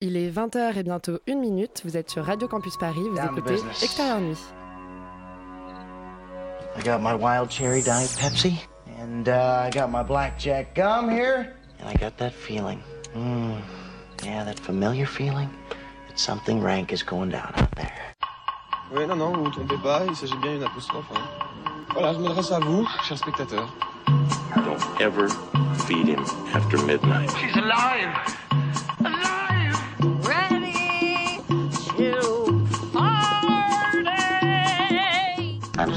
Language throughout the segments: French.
Il est 20h et bientôt une minute. Vous êtes sur Radio Campus Paris. Vous Down écoutez. Extérieur Nuit. I got my wild cherry diet Pepsi, and uh, I got my blackjack gum here, and I got that feeling. Mm, yeah, that familiar feeling that something rank is going down out there. Oui, non, non, vous vous trompez pas, il s'agit bien d'une apostrophe. hein. Voilà, je m'adresse à vous, chers spectateurs. Don't ever feed him after midnight. She's! Alive!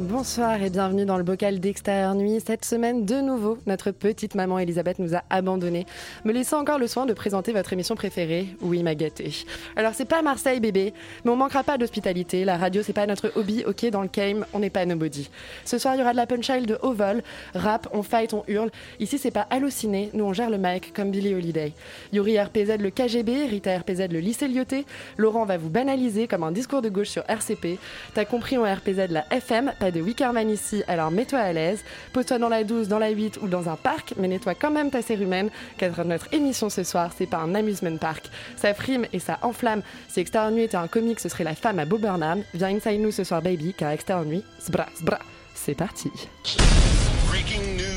Bonsoir et bienvenue dans le bocal d'Extérieur Nuit. Cette semaine, de nouveau, notre petite maman Elisabeth nous a abandonnés, me laissant encore le soin de présenter votre émission préférée, Oui, m'a gâté. Alors, c'est pas Marseille, bébé, mais on manquera pas d'hospitalité. La radio, c'est pas notre hobby, ok, dans le game, on n'est pas nobody. Ce soir, il y aura de la punchline de vol, rap, on fight, on hurle. Ici, c'est pas halluciné, nous on gère le mic comme Billy Holiday. Yuri RPZ le KGB, Rita RPZ le lycée Lyoté, Laurent va vous banaliser comme un discours de gauche sur RCP. T'as compris en RPZ la FM, pas de Wickerman ici, alors mets-toi à l'aise. Pose-toi dans la 12, dans la 8 ou dans un parc, mais nettoie quand même ta cérumen, car notre émission ce soir, c'est pas un amusement park. Ça frime et ça enflamme. Si Extérieur Nuit était un comique, ce serait la femme à Bob Burnham. Viens inside nous ce soir, baby, car Extérieur Nuit, sbra, sbra. C'est parti. Breaking news.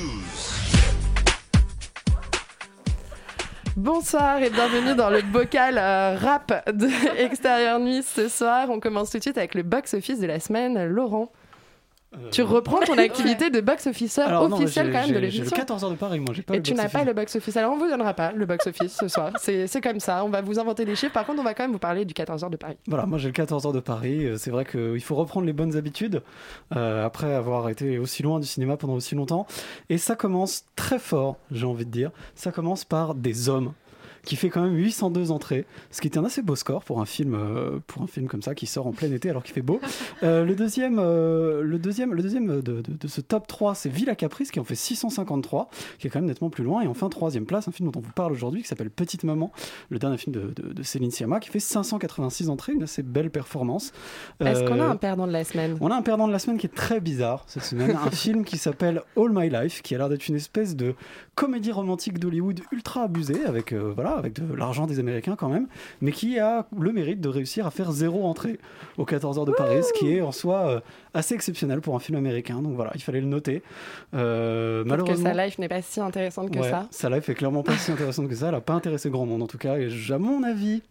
Bonsoir et bienvenue dans le bocal euh, rap de Extérieur Nuit ce soir. On commence tout de suite avec le box-office de la semaine. Laurent, tu reprends ton activité de box-officer Euh, officiel quand même de j'ai- J'ai le l'émission. 14 heures de Paris, moi, j'ai pas Et le tu n'as pas le box-office. Alors on vous donnera pas le box-office ce soir. C'est c'est comme ça. On va vous inventer des chiffres. Par contre, on va quand même vous parler du 14h de Paris. Voilà, moi j'ai le 14 heures de Paris. Euh, C'est vrai qu'il faut reprendre les bonnes habitudes euh, après avoir été aussi loin du cinéma pendant aussi longtemps. Et ça commence très fort, j'ai envie de dire. Ça commence par des hommes qui fait quand même 802 entrées, ce qui est un assez beau score pour un film, euh, pour un film comme ça qui sort en plein été alors qu'il fait beau. Euh, le deuxième, euh, le deuxième, le deuxième de, de- de ce top 3, c'est Villa Caprice qui en fait 653, qui est quand même nettement plus loin. Et enfin troisième place, un film dont on vous parle aujourd'hui qui s'appelle Petite Maman, le dernier film de, Céline Sciamma qui fait 586 entrées, une assez belle performance. Est-ce qu'on a un perdant de la semaine? on a un perdant de la semaine qui est très bizarre cette semaine, un film qui s'appelle All My Life, qui a l'air d'être une espèce de comédie romantique d'Hollywood ultra abusée, avec, voilà, avec de l'argent des Américains quand même, mais qui a le mérite de réussir à faire zéro entrée aux 14 heures de Paris, ce qui est en soi euh, assez exceptionnel pour un film américain. Donc voilà, il fallait le noter. Euh, Peut-être que malheureusement, sa life n'est pas si intéressante que ouais, ça. sa life est clairement pas si intéressante que ça. Elle a pas intéressé grand monde en tout cas, et à mon avis,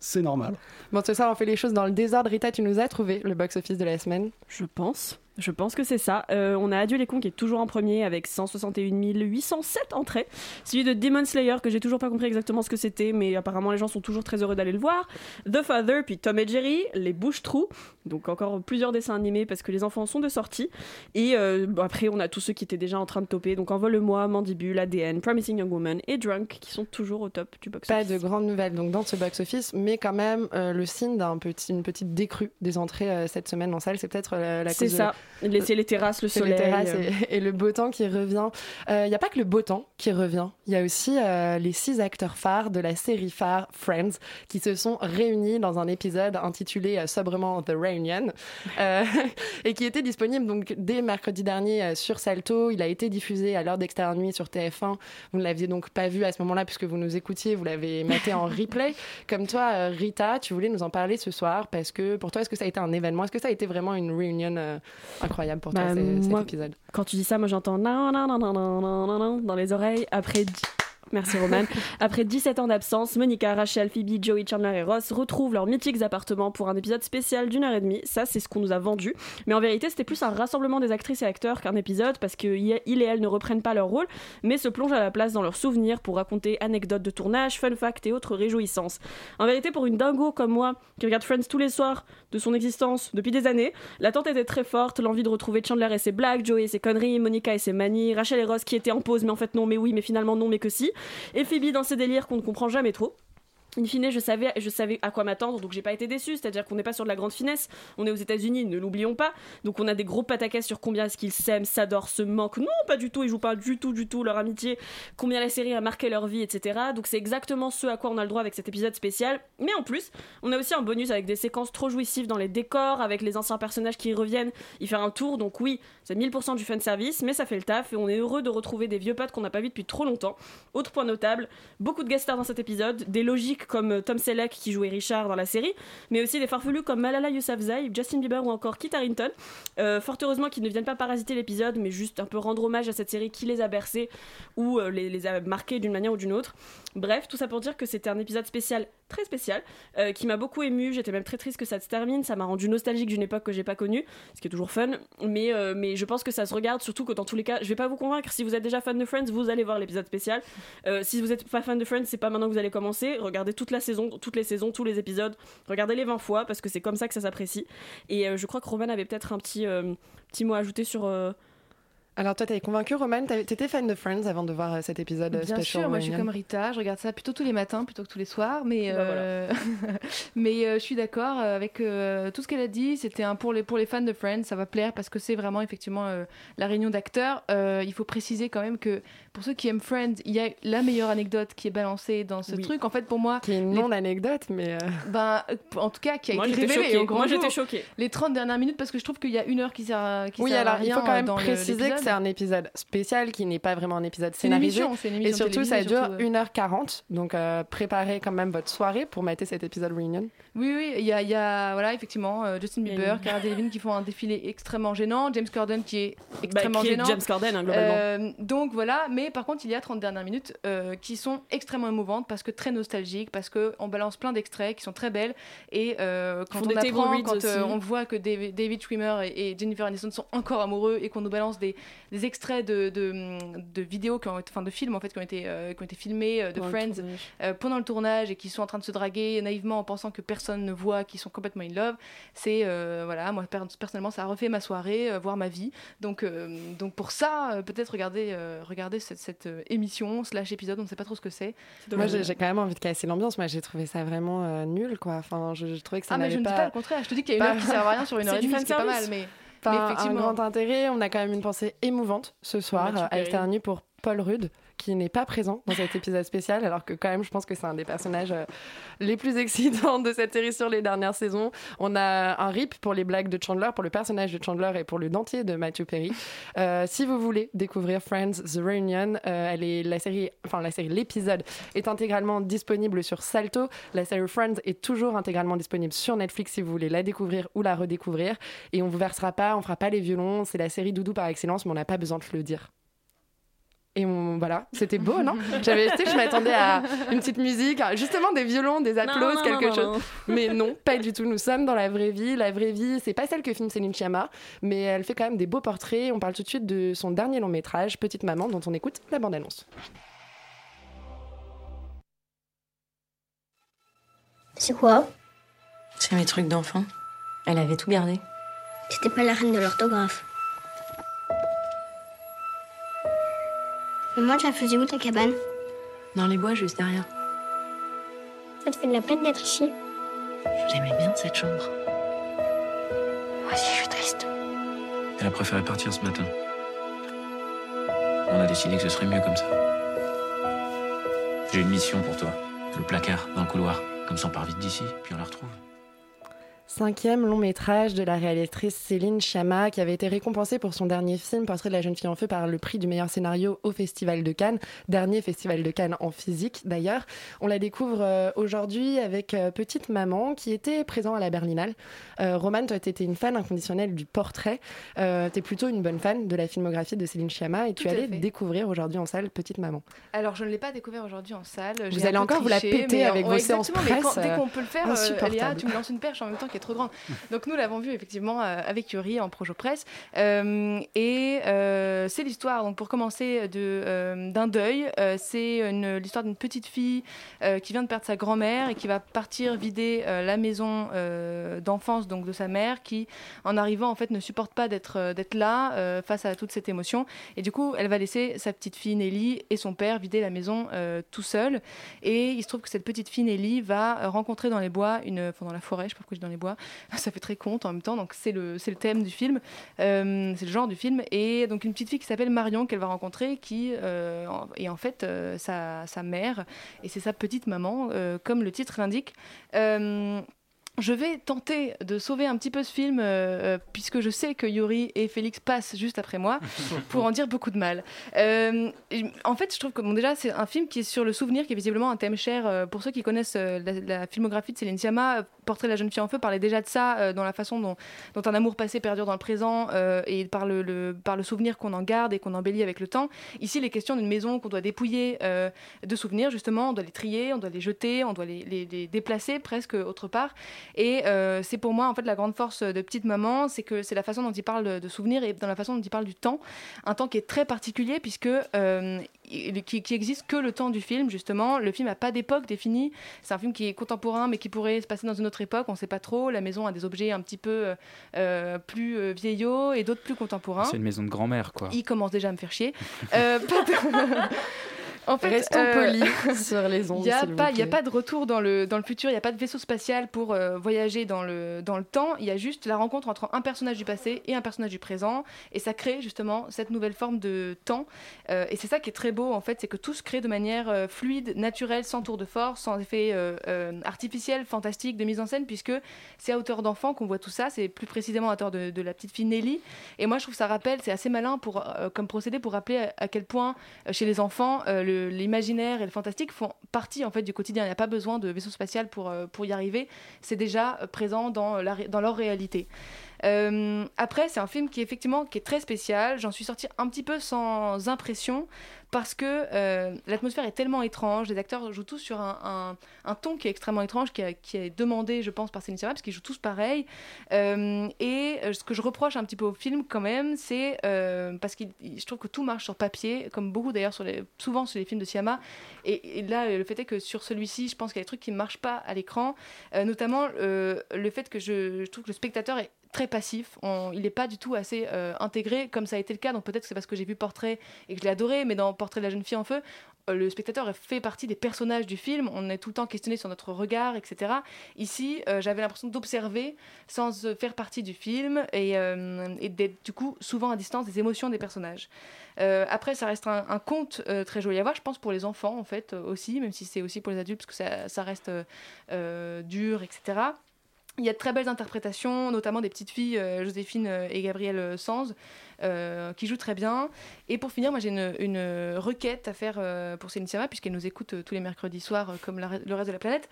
c'est normal. Bon, ce soir, on fait les choses dans le désordre. Rita, tu nous as trouvé le box-office de la semaine. Je pense. Je pense que c'est ça. Euh, on a Adieu les cons qui est toujours en premier avec 161 807 entrées. Suivi de Demon Slayer que j'ai toujours pas compris exactement ce que c'était, mais apparemment les gens sont toujours très heureux d'aller le voir. The Father, puis Tom et Jerry, Les Bouches Trous, donc encore plusieurs dessins animés parce que les enfants sont de sortie. Et euh, bon, après on a tous ceux qui étaient déjà en train de toper, donc Envole-moi, Mandibule, ADN, Promising Young Woman et Drunk qui sont toujours au top du box Pas de grandes nouvelles donc dans ce box-office, mais quand même euh, le signe d'un petit, une petite décrue des entrées cette semaine en salle. C'est peut-être la C'est cause de- ça. Laisser les terrasses, le soleil. les terrasses euh. et, et le beau temps qui revient. Il n'y a pas que le beau temps qui revient. Il y a aussi euh, les six acteurs phares de la série phare Friends qui se sont réunis dans un épisode intitulé euh, sobrement The Reunion euh, et qui était disponible donc dès mercredi dernier euh, sur Salto. Il a été diffusé à l'heure d'extérieur nuit sur TF1. Vous ne l'aviez donc pas vu à ce moment-là puisque vous nous écoutiez, vous l'avez maté en replay. Comme toi, euh, Rita, tu voulais nous en parler ce soir parce que pour toi, est-ce que ça a été un événement? Est-ce que ça a été vraiment une réunion euh, Incroyable pour toi bah, cet épisode. Quand tu dis ça, moi j'entends nan nan nan nan nan nan dans les oreilles. Après merci Roman. Après 17 ans d'absence, Monica, Rachel, Phoebe, Joey, Chandler et Ross retrouvent leurs mythiques appartements pour un épisode spécial d'une heure et demie. Ça, c'est ce qu'on nous a vendu. Mais en vérité, c'était plus un rassemblement des actrices et acteurs qu'un épisode parce il et elle ne reprennent pas leur rôle, mais se plongent à la place dans leurs souvenirs pour raconter anecdotes de tournage, fun facts et autres réjouissances. En vérité, pour une dingo comme moi, qui regarde Friends tous les soirs de son existence depuis des années, L'attente était très forte, l'envie de retrouver Chandler et ses blagues, Joey et ses conneries, Monica et ses manies, Rachel et Ross qui étaient en pause mais en fait non, mais oui, mais finalement non, mais que si, et Phoebe dans ses délires qu'on ne comprend jamais trop. In fine, je savais, je savais à quoi m'attendre, donc j'ai pas été déçue. C'est-à-dire qu'on n'est pas sur de la grande finesse. On est aux États-Unis, ne l'oublions pas. Donc on a des gros pataquès sur combien est-ce qu'ils s'aiment, s'adorent, se manquent. Non, pas du tout. Ils jouent pas du tout, du tout leur amitié. Combien la série a marqué leur vie, etc. Donc c'est exactement ce à quoi on a le droit avec cet épisode spécial. Mais en plus, on a aussi un bonus avec des séquences trop jouissives dans les décors, avec les anciens personnages qui y reviennent, y faire un tour. Donc oui, c'est 1000% du fan service, mais ça fait le taf et on est heureux de retrouver des vieux potes qu'on n'a pas vus depuis trop longtemps. Autre point notable, beaucoup de guest stars dans cet épisode, des logiques comme euh, Tom Selleck qui jouait Richard dans la série, mais aussi des farfelus comme Malala Yousafzai, Justin Bieber ou encore Kit Harington. Euh, fort heureusement qu'ils ne viennent pas parasiter l'épisode, mais juste un peu rendre hommage à cette série qui les a bercés ou euh, les, les a marqués d'une manière ou d'une autre. Bref, tout ça pour dire que c'était un épisode spécial, très spécial, euh, qui m'a beaucoup ému. J'étais même très triste que ça se termine. Ça m'a rendu nostalgique d'une époque que j'ai pas connue, ce qui est toujours fun. Mais, euh, mais je pense que ça se regarde, surtout que dans tous les cas, je vais pas vous convaincre. Si vous êtes déjà fan de Friends, vous allez voir l'épisode spécial. Euh, si vous êtes pas fan de Friends, c'est pas maintenant que vous allez commencer. Regardez toute la saison, toutes les saisons, tous les épisodes. Regardez-les 20 fois parce que c'est comme ça que ça s'apprécie. Et je crois que Roman avait peut-être un petit mot à ajouter sur. Alors toi, t'avais convaincu Roman, t'étais fan de Friends avant de voir euh, cet épisode euh, Bien special sûr, moi je suis comme Rita, je regarde ça plutôt tous les matins plutôt que tous les soirs, mais, Bah, euh, mais euh, je suis d'accord avec euh, tout ce qu'elle a dit. C'était un pour les pour les fans de Friends, ça va plaire parce que c'est vraiment effectivement euh, la réunion d'acteurs. Euh, il faut préciser quand même que pour ceux qui aiment Friends, il y a la meilleure anecdote qui est balancée dans ce Oui. truc. En fait, pour moi, Qui est une Les- non-anecdote, mais euh, ben, en tout cas, qui a Moi été révélée choquée. au grand Moi j'étais choquée. Les 30 dernières minutes, parce que je trouve qu'il y a une heure qui sert à, qui oui, sert à alors il faut rien, quand même dans le- préciser. C'est un épisode spécial qui n'est pas vraiment un épisode C'est une scénarisé. émission, une Et émission surtout, ça dure surtout, euh. 1h40, donc euh, préparez quand même votre soirée pour mater cet épisode Reunion. Oui, oui, il y a, il y a, voilà, effectivement, euh, Justin Bieber, Cara Delevingne qui font un défilé extrêmement gênant, James Corden qui est Bah, extrêmement qui est gênant. James Corden, hein, globalement. Euh, donc voilà, mais par contre, il y a 30 dernières minutes euh, qui sont extrêmement émouvantes parce que très nostalgiques, parce qu'on balance plein d'extraits qui sont très belles. Et euh, quand on apprend, quand on voit que David, David Schwimmer et, et Jennifer Aniston sont encore amoureux et qu'on nous balance des, des extraits de, de, de vidéos, qui ont, enfin de films en fait, qui ont été, qui ont été filmés de Friends pendant le tournage et qui sont en train de se draguer naïvement en pensant que personne ne voit, qu'ils sont complètement in love, c'est euh, voilà, moi per- personnellement ça a refait ma soirée, euh, voire ma vie. Donc euh, donc pour ça, euh, peut-être regarder regarder cette, cette, émission slash épisode, on ne sait pas trop ce que c'est. C'est Moi, j'ai quand même envie de casser l'ambiance. Moi, j'ai trouvé ça vraiment nul, quoi. Enfin, je, je trouvais que ça Ah mais je ne pas, dis pas le contraire, je te dis qu'il y a une pas- heure qui sert à rien sur une C'est heure et demie, ce qui est pas mal, mais pas mais un effectivement. grand intérêt. On a quand même une pensée émouvante ce soir à externu pour Paul Rudd, qui n'est pas présent dans cet épisode spécial, alors que quand même, je pense que c'est un des personnages euh, les plus excitants de cette série sur les dernières saisons. On a un rip pour les blagues de Chandler, pour le personnage de Chandler et pour le dentier de Matthew Perry. Euh, si vous voulez découvrir Friends The Reunion, euh, elle est la série, enfin la série, l'épisode est intégralement disponible sur Salto. La série Friends est toujours intégralement disponible sur Netflix si vous voulez la découvrir ou la redécouvrir. Et on vous versera pas, on fera pas les violons. C'est la série doudou par excellence, mais on n'a pas besoin de le dire. Et on, voilà, c'était beau, non? J'avais, je m'attendais à une petite musique, justement des violons, des applauses, non, quelque non, chose. non. Mais non, pas du tout. Nous sommes dans la vraie vie. La vraie vie, c'est pas celle que filme Céline Sciamma, mais elle fait quand même des beaux portraits. On parle tout de suite de son dernier long métrage, Petite Maman, dont on écoute la bande-annonce. C'est quoi? C'est mes trucs d'enfant. Elle avait tout gardé. C'était pas la reine de l'orthographe. Mais moi, tu la faisais où ta cabane? Dans les bois, juste derrière. Ça te fait de la peine d'être ici? J'aimais bien cette chambre. Moi aussi, je suis triste. Elle a préféré partir ce matin. On a décidé que ce serait mieux comme ça. J'ai une mission pour toi. Le placard, dans le couloir. Comme ça, on part vite d'ici, puis on la retrouve. Cinquième long métrage de la réalisatrice Céline Sciamma, qui avait été récompensée pour son dernier film Portrait de la jeune fille en feu par le prix du meilleur scénario au Festival de Cannes, dernier Festival de Cannes en physique d'ailleurs. On la découvre euh, aujourd'hui avec euh, Petite Maman, qui était présent à la Berlinale. Euh, Romane, toi, tu étais une fan inconditionnelle du portrait. Euh, tu es plutôt une bonne fan de la filmographie de Céline Sciamma et tu Tout allais découvrir aujourd'hui en salle Petite Maman. Alors, je ne l'ai pas découvert aujourd'hui en salle. Vous allez encore vous la péter avec ouais, vos séances exactement, mais quand- presse, dès qu'on peut le faire, euh. Léa, tu me lances une perche en même temps est trop grande. Donc nous l'avons vu effectivement euh, avec Yuri en Projo Press. Euh, et euh, c'est l'histoire, donc pour commencer, de, d'un deuil. C'est l'histoire d'une petite fille qui vient de perdre sa grand-mère et qui va partir vider la maison d'enfance de sa mère, qui en arrivant en fait ne supporte pas d'être d'être là face à toute cette émotion. Et du coup, elle va laisser sa petite fille Nelly et son père vider la maison tout seul. Et il se trouve que cette petite fille Nelly va rencontrer dans les bois, une, dans la forêt, je sais pas pourquoi je dis dans les bois, ça fait très conte en même temps, donc c'est le, le thème du film, Euh, c'est le genre du film. Et donc une petite fille qui s'appelle Marion qu'elle va rencontrer, qui euh, en- est en fait euh, sa, sa mère, et c'est sa petite maman, comme le titre l'indique. Je vais tenter de sauver un petit peu ce film, euh, euh, puisque je sais que Yuri et Félix passent juste après moi, pour en dire beaucoup de mal. Euh, en fait, je trouve que bon, déjà, c'est un film qui est sur le souvenir, qui est visiblement un thème cher euh, pour ceux qui connaissent la, la filmographie de Céline Sciamma. Portrait de la jeune fille en feu parlait déjà de ça, dans la façon dont, dont un amour passé perdure dans le présent et par le, le- par le souvenir qu'on en garde et qu'on embellit avec le temps. Ici, les questions d'une maison qu'on doit dépouiller de souvenirs, justement, on doit les trier, on doit les jeter, on doit les, les- les déplacer presque autre part. Et euh, c'est pour moi, en fait, la grande force de Petite Maman, c'est que c'est la façon dont il parle de souvenirs et dans la façon dont il parle du temps. Un temps qui est très particulier puisque euh, qui, qui existe que le temps du film, justement. Le film n'a pas d'époque définie. C'est un film qui est contemporain, mais qui pourrait se passer dans une autre époque. On ne sait pas trop. La maison a des objets un petit peu euh, plus vieillots et d'autres plus contemporains. C'est une maison de grand-mère, quoi. Il commence déjà à me faire chier. Euh, de- en fait, Restons euh, polis sur les ondes, Il n'y a, pas- a de retour dans le, dans le futur, il n'y a pas de vaisseau spatial pour euh, voyager dans le, dans le temps. Il y a juste la rencontre entre un personnage du passé et un personnage du présent. Et ça crée justement cette nouvelle forme de temps. Euh, et c'est ça qui est très beau, en fait, c'est que tout se crée de manière euh, fluide, naturelle, sans tour de force, sans effet artificiel, fantastique de mise en scène, puisque c'est à hauteur d'enfant qu'on voit tout ça. C'est plus précisément à hauteur de, de la petite fille Nelly. Et moi, je trouve ça rappelle, c'est assez malin pour, comme procédé pour rappeler à, à quel point, chez les enfants, le- l'imaginaire et le fantastique font partie en fait du quotidien. Il n'y a pas besoin de vaisseau spatial pour, euh, pour y arriver. C'est déjà présent dans, la dans leur réalité. Euh, après, c'est un film qui effectivement qui est très spécial. J'en suis sortie un petit peu sans impression parce que euh, l'atmosphère est tellement étrange. Les acteurs jouent tous sur un, ton qui est extrêmement étrange, qui, est demandé, je pense, par Céline Sciamma, parce qu'ils jouent tous pareil. Euh, et ce que je reproche un petit peu au film, quand même, c'est parce que je trouve que tout marche sur papier, comme beaucoup d'ailleurs, souvent sur les films de Sciamma. Et, et là, le fait est que sur celui-ci, je pense qu'il y a des trucs qui ne marchent pas à l'écran, notamment le fait que je trouve que le spectateur est très passif. On- il n'est pas du tout assez euh, intégré comme ça a été le cas. Donc peut-être que c'est parce que j'ai vu Portrait et que je l'ai adoré, mais dans Portrait de la jeune fille en feu, euh, le spectateur fait partie des personnages du film. On est tout le temps questionné sur notre regard, etc. Ici, euh, j'avais l'impression d'observer sans faire partie du film et, d'être du coup souvent à distance des émotions des personnages. Après, ça reste un, conte très joli à voir, je pense pour les enfants en fait aussi, même si c'est aussi pour les adultes parce que ça, reste dur, etc. Il y a de très belles interprétations, notamment des petites filles, euh, Joséphine euh, et Gabrielle Sanz, euh, qui jouent très bien. Et pour finir, moi j'ai une, requête à faire pour Céline Sciamma, puisqu'elle nous écoute tous les mercredis soirs, comme le reste de la planète.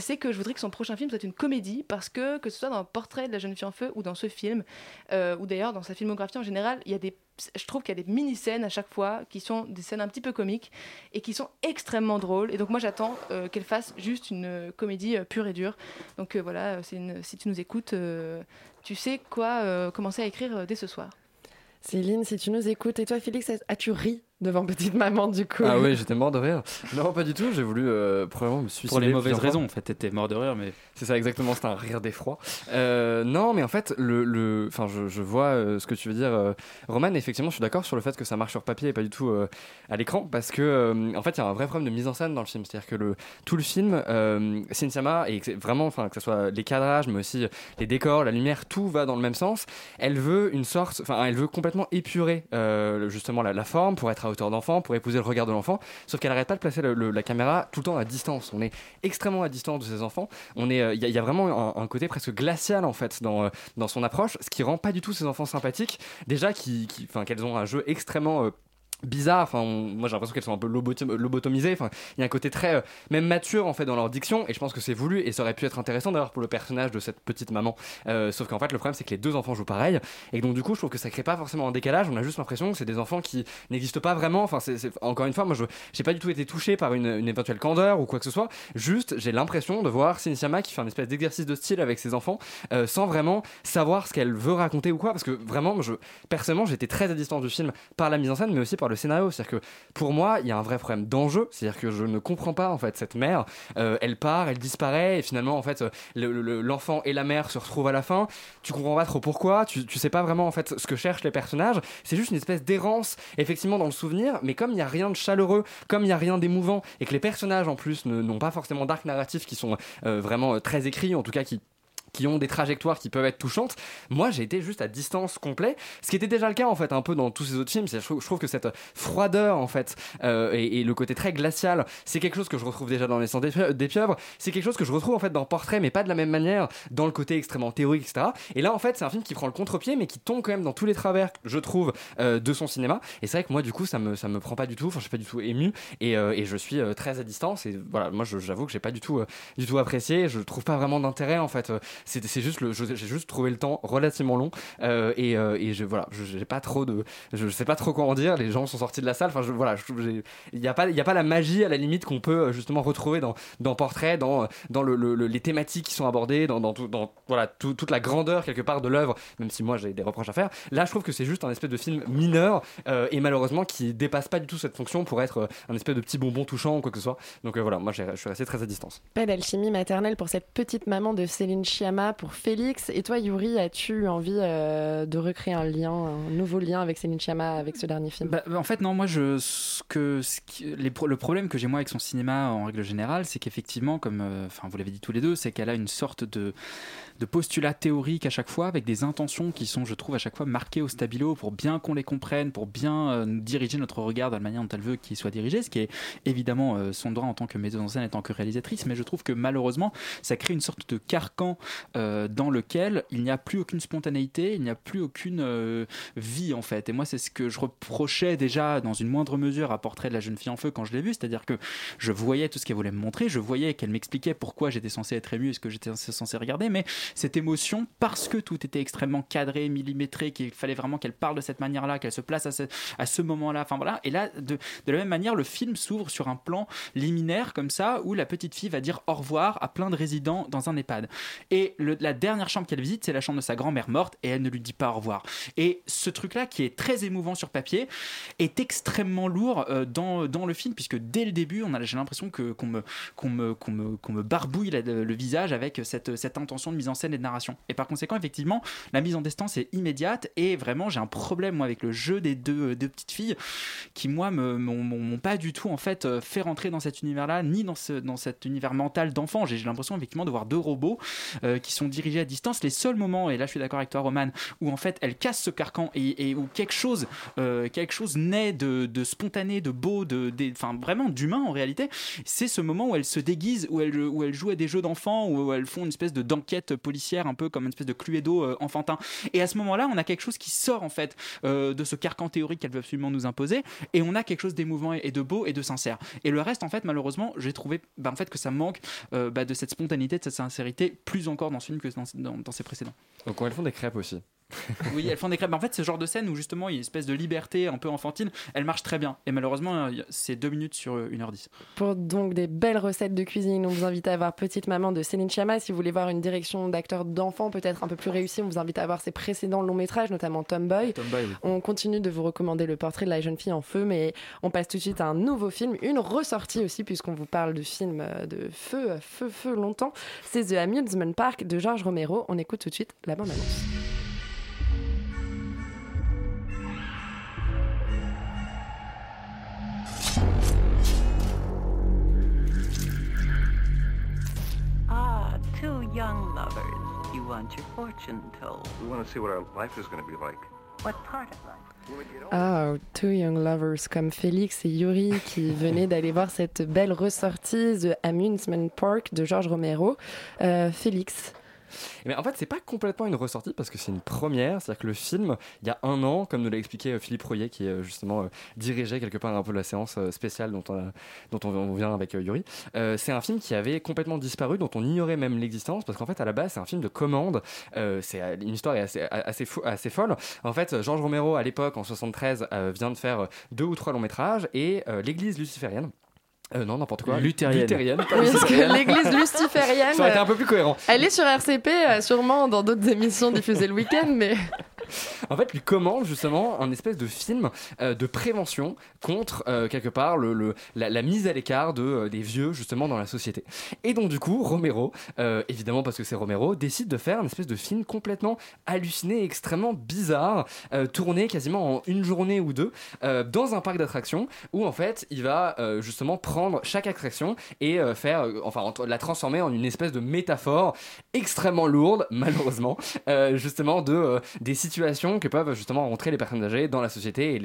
C'est que je voudrais que son prochain film soit une comédie, parce que que ce soit dans Portrait de la jeune fille en feu ou dans ce film, ou d'ailleurs dans sa filmographie en général, il y a des je trouve qu'il y a des mini-scènes à chaque fois qui sont des scènes un petit peu comiques et qui sont extrêmement drôles. Et donc moi j'attends euh, qu'elle fasse juste une euh, comédie euh, pure et dure. Donc voilà, si tu nous écoutes, tu sais quoi commencer à écrire dès ce soir. Céline, si tu nous écoutes, et toi Félix, as-tu ri devant Petite Maman du coup Ah oui, j'étais mort de rire. Non, pas du tout. J'ai voulu euh, probablement me suicider. Pour les mauvaises raisons, en fait. T'étais mort de rire, mais. C'est ça, exactement. C'était un rire d'effroi. Euh, non, mais en fait, le, le, enfin, je, je vois euh, ce que tu veux dire, euh, Roman. Effectivement, je suis d'accord sur le fait que ça marche sur papier et pas du tout euh, à l'écran, parce que, euh, en fait, il y a un vrai problème de mise en scène dans le film. C'est-à-dire que le, tout le film, euh, Cine Sciamma, et vraiment, enfin, que ce soit les cadrages, mais aussi les décors, la lumière, tout va dans le même sens. Elle veut une sorte, enfin, elle veut complètement épurer euh, justement la, la forme pour être à hauteur d'enfant, pour épouser le regard de l'enfant. Sauf qu'elle arrête pas de placer la caméra tout le temps à distance. On est extrêmement à distance de ses enfants. On est, euh, il y, a- il y a vraiment un, côté presque glacial en fait dans euh, dans son approche, ce qui rend pas du tout ses enfants sympathiques. Déjà, qui, qui- qu'elles ont un jeu extrêmement bizarres. Enfin, moi j'ai l'impression qu'elles sont un peu lobotom- lobotomisées. Enfin, il y a un côté très euh, même mature en fait dans leur diction, et je pense que c'est voulu et ça aurait pu être intéressant d'ailleurs pour le personnage de cette petite maman. Euh, sauf qu'en fait, le problème c'est que les deux enfants jouent pareil, et donc du coup, je trouve que ça crée pas forcément un décalage. On a juste l'impression que c'est des enfants qui n'existent pas vraiment. Enfin, c'est encore une fois, moi je j'ai pas du tout été touché par une, éventuelle candeur ou quoi que ce soit. Juste, j'ai l'impression de voir Sinisiama qui fait un espèce d'exercice de style avec ses enfants, euh, sans vraiment savoir ce qu'elle veut raconter ou quoi, parce que vraiment, je personnellement, j'étais très à distance du film par la mise en scène, mais aussi par le scénario. C'est-à-dire que pour moi, il y a un vrai problème d'enjeu. C'est-à-dire que je ne comprends pas en fait cette mère. Euh, elle part, elle disparaît, et finalement, en fait, euh, le- le- l'enfant et la mère se retrouvent à la fin. Tu comprends pas trop pourquoi. Tu, tu sais pas vraiment en fait ce que cherchent les personnages. C'est juste une espèce d'errance, effectivement, dans le souvenir. Mais comme il y a rien de chaleureux, comme il y a rien d'émouvant, et que les personnages en plus n'ont pas forcément d'arc narratif qui sont euh, vraiment très écrits, en tout cas qui qui ont des trajectoires qui peuvent être touchantes. Moi, j'ai été juste à distance complet, ce qui était déjà le cas en fait un peu dans tous ces autres films. Je trouve, que cette froideur en fait euh, et, le côté très glacial, c'est quelque chose que je retrouve déjà dans Les Sangs des Pie- des pieuvres. C'est quelque chose que je retrouve en fait dans Portrait, mais pas de la même manière dans le côté extrêmement théorique, etc. Et là, en fait, c'est un film qui prend le contre-pied, mais qui tombe quand même dans tous les travers, je trouve, euh, de son cinéma. Et c'est vrai que moi, du coup, ça me ça me prend pas du tout. Enfin, je suis pas du tout ému et, euh, et je suis très à distance. Et voilà, moi, j'avoue que j'ai pas du tout du tout apprécié. Je trouve pas vraiment d'intérêt en fait. C'est juste le, j'ai juste trouvé le temps relativement long euh, et, euh, et je voilà, j'ai pas trop de, je sais pas trop quoi en dire. Les gens sont sortis de la salle. Enfin, je, voilà, il y a pas il a pas la magie à la limite qu'on peut euh, justement retrouver dans dans Portrait, dans dans le, le- le- les thématiques qui sont abordées, dans dans, tout- dans voilà tout- toute la grandeur quelque part de l'œuvre. Même si moi j'ai des reproches à faire. Là, je trouve que c'est juste un espèce de film mineur et malheureusement qui dépasse pas du tout cette fonction pour être un espèce de petit bonbon touchant ou quoi que ce soit. Donc voilà, moi je suis resté très à distance. Pas d'alchimie maternelle pour cette petite maman de Céline Pour Félix. Et toi, Yuri, as-tu envie euh, de recréer un lien, un nouveau lien avec Céline Chiama avec ce dernier film? Bah, bah, en fait, non, moi, je, ce que, le problème que j'ai moi avec son cinéma en règle générale, c'est qu'effectivement, comme euh, vous l'avez dit tous les deux, c'est qu'elle a une sorte de, de postulat théorique à chaque fois, avec des intentions qui sont, je trouve, à chaque fois marquées au stabilo pour bien qu'on les comprenne, pour bien euh, diriger notre regard de la manière dont elle veut qu'il soit dirigé, ce qui est évidemment son droit en tant que metteuse en scène et en tant que réalisatrice, mais je trouve que malheureusement, ça crée une sorte de carcan euh, dans lequel il n'y a plus aucune spontanéité, il n'y a plus aucune euh, vie en fait. Et moi, c'est ce que je reprochais déjà dans une moindre mesure à Portrait de la jeune fille en feu quand je l'ai vu, c'est-à-dire que je voyais tout ce qu'elle voulait me montrer, je voyais qu'elle m'expliquait pourquoi j'étais censé être ému et ce que j'étais censé regarder, mais cette émotion, parce que tout était extrêmement cadré, millimétré, qu'il fallait vraiment qu'elle parle de cette manière-là, qu'elle se place à ce, à ce moment-là, enfin voilà. Et là, de, de la même manière, le film s'ouvre sur un plan liminaire comme ça, où la petite fille va dire au revoir à plein de résidents dans un EHPAD. Et le- la dernière chambre qu'elle visite, c'est la chambre de sa grand-mère morte, et elle ne lui dit pas au revoir. Et ce truc-là, qui est très émouvant sur papier, est extrêmement lourd euh, dans, dans le film, puisque dès le début, on a, j'ai l'impression que, qu'on, me, qu'on, me, qu'on, me, qu'on me barbouille le, visage avec cette, cette intention de mise en scène et de narration. Et par conséquent, effectivement, la mise en distance est immédiate, et vraiment, j'ai un problème moi, avec le jeu des deux, deux petites filles, qui, moi, me, m'ont, pas du tout en fait euh, fait rentrer dans cet univers-là, ni dans, ce, dans cet univers mental d'enfant. J'ai, l'impression, effectivement, de voir deux robots euh, qui sont dirigés à distance. Les seuls moments, et là je suis d'accord avec toi Roman, où en fait elle casse ce carcan et, où quelque chose, euh, quelque chose naît de, de spontané, de beau, de, enfin vraiment d'humain en réalité, c'est ce moment où elle se déguise, où elle, où elle joue à des jeux d'enfants, où elles font une espèce de d'enquête policière, un peu comme une espèce de Cluedo euh, enfantin. Et à ce moment-là, on a quelque chose qui sort en fait euh, de ce carcan théorique qu'elle veut absolument nous imposer, et on a quelque chose d'émouvant et de beau et de sincère. Et le reste, en fait, malheureusement, j'ai trouvé bah, en fait que ça manque euh, bah, de cette spontanéité, de cette sincérité, plus encore dans ce film que dans, dans, dans ses précédents. Donc quand elles font des crêpes aussi. Oui, elles font des crêpes. Mais En fait, ce genre de scène où justement il y a une espèce de liberté un peu enfantine, elle marche très bien. Et malheureusement, euh, c'est 2 minutes sur euh, 1h10. Pour donc des belles recettes de cuisine, on vous invite à voir Petite Maman de Céline Chama. Si vous voulez voir une direction d'acteur d'enfant peut-être un peu plus réussie, on vous invite à voir ses précédents longs métrages, notamment Tomboy. Tomboy, oui. On continue de vous recommander le portrait de la jeune fille en feu, mais on passe tout de suite à un nouveau film, une ressortie aussi, puisqu'on vous parle de films euh, de feu, euh, feu, feu longtemps. C'est The Amusement Park de George Romero. On écoute tout de suite la bande-annonce. Young lovers. You want your fortune told. We want to see what our life is going to be like. What part of life? Ah, Two Young Lovers comme Félix et Yuri qui venaient d'aller voir cette belle ressortie The Amusement Park de George Romero. Euh, Félix, Mais en fait, c'est pas complètement une ressortie parce que c'est une première. C'est-à-dire que le film, il y a un an, comme nous l'a expliqué euh, Philippe Royer, qui euh, justement euh, dirigeait quelque part un peu la séance spéciale dont on, dont on, vient avec Yuri, c'est un film qui avait complètement disparu, dont on ignorait même l'existence parce qu'en fait, à la base, c'est un film de commande. C'est une histoire est assez, assez, assez folle. En fait, Georges Romero, à l'époque, en 73, euh, vient de faire deux ou trois longs métrages et l'église luciférienne. Euh, non, n'importe quoi. Luthérienne. Luthérienne, pas Oui, parce que l'église luciférienne. Ça aurait été un peu plus cohérent. Elle est sur RCP, euh, sûrement dans d'autres émissions diffusées le week-end, mais. en fait, lui commande justement un espèce de film euh, de prévention contre euh, quelque part le, le- la, la mise à l'écart de, euh, des vieux justement dans la société. Et donc du coup, Romero, euh, évidemment parce que c'est Romero, décide de faire une espèce de film complètement halluciné, extrêmement bizarre, euh, tourné quasiment en une journée ou deux euh, dans un parc d'attractions où en fait il va euh, justement prendre chaque attraction et euh, faire, euh, enfin en- la transformer en une espèce de métaphore extrêmement lourde, malheureusement, euh, justement de des situations que peuvent justement rencontrer les personnes âgées dans la société et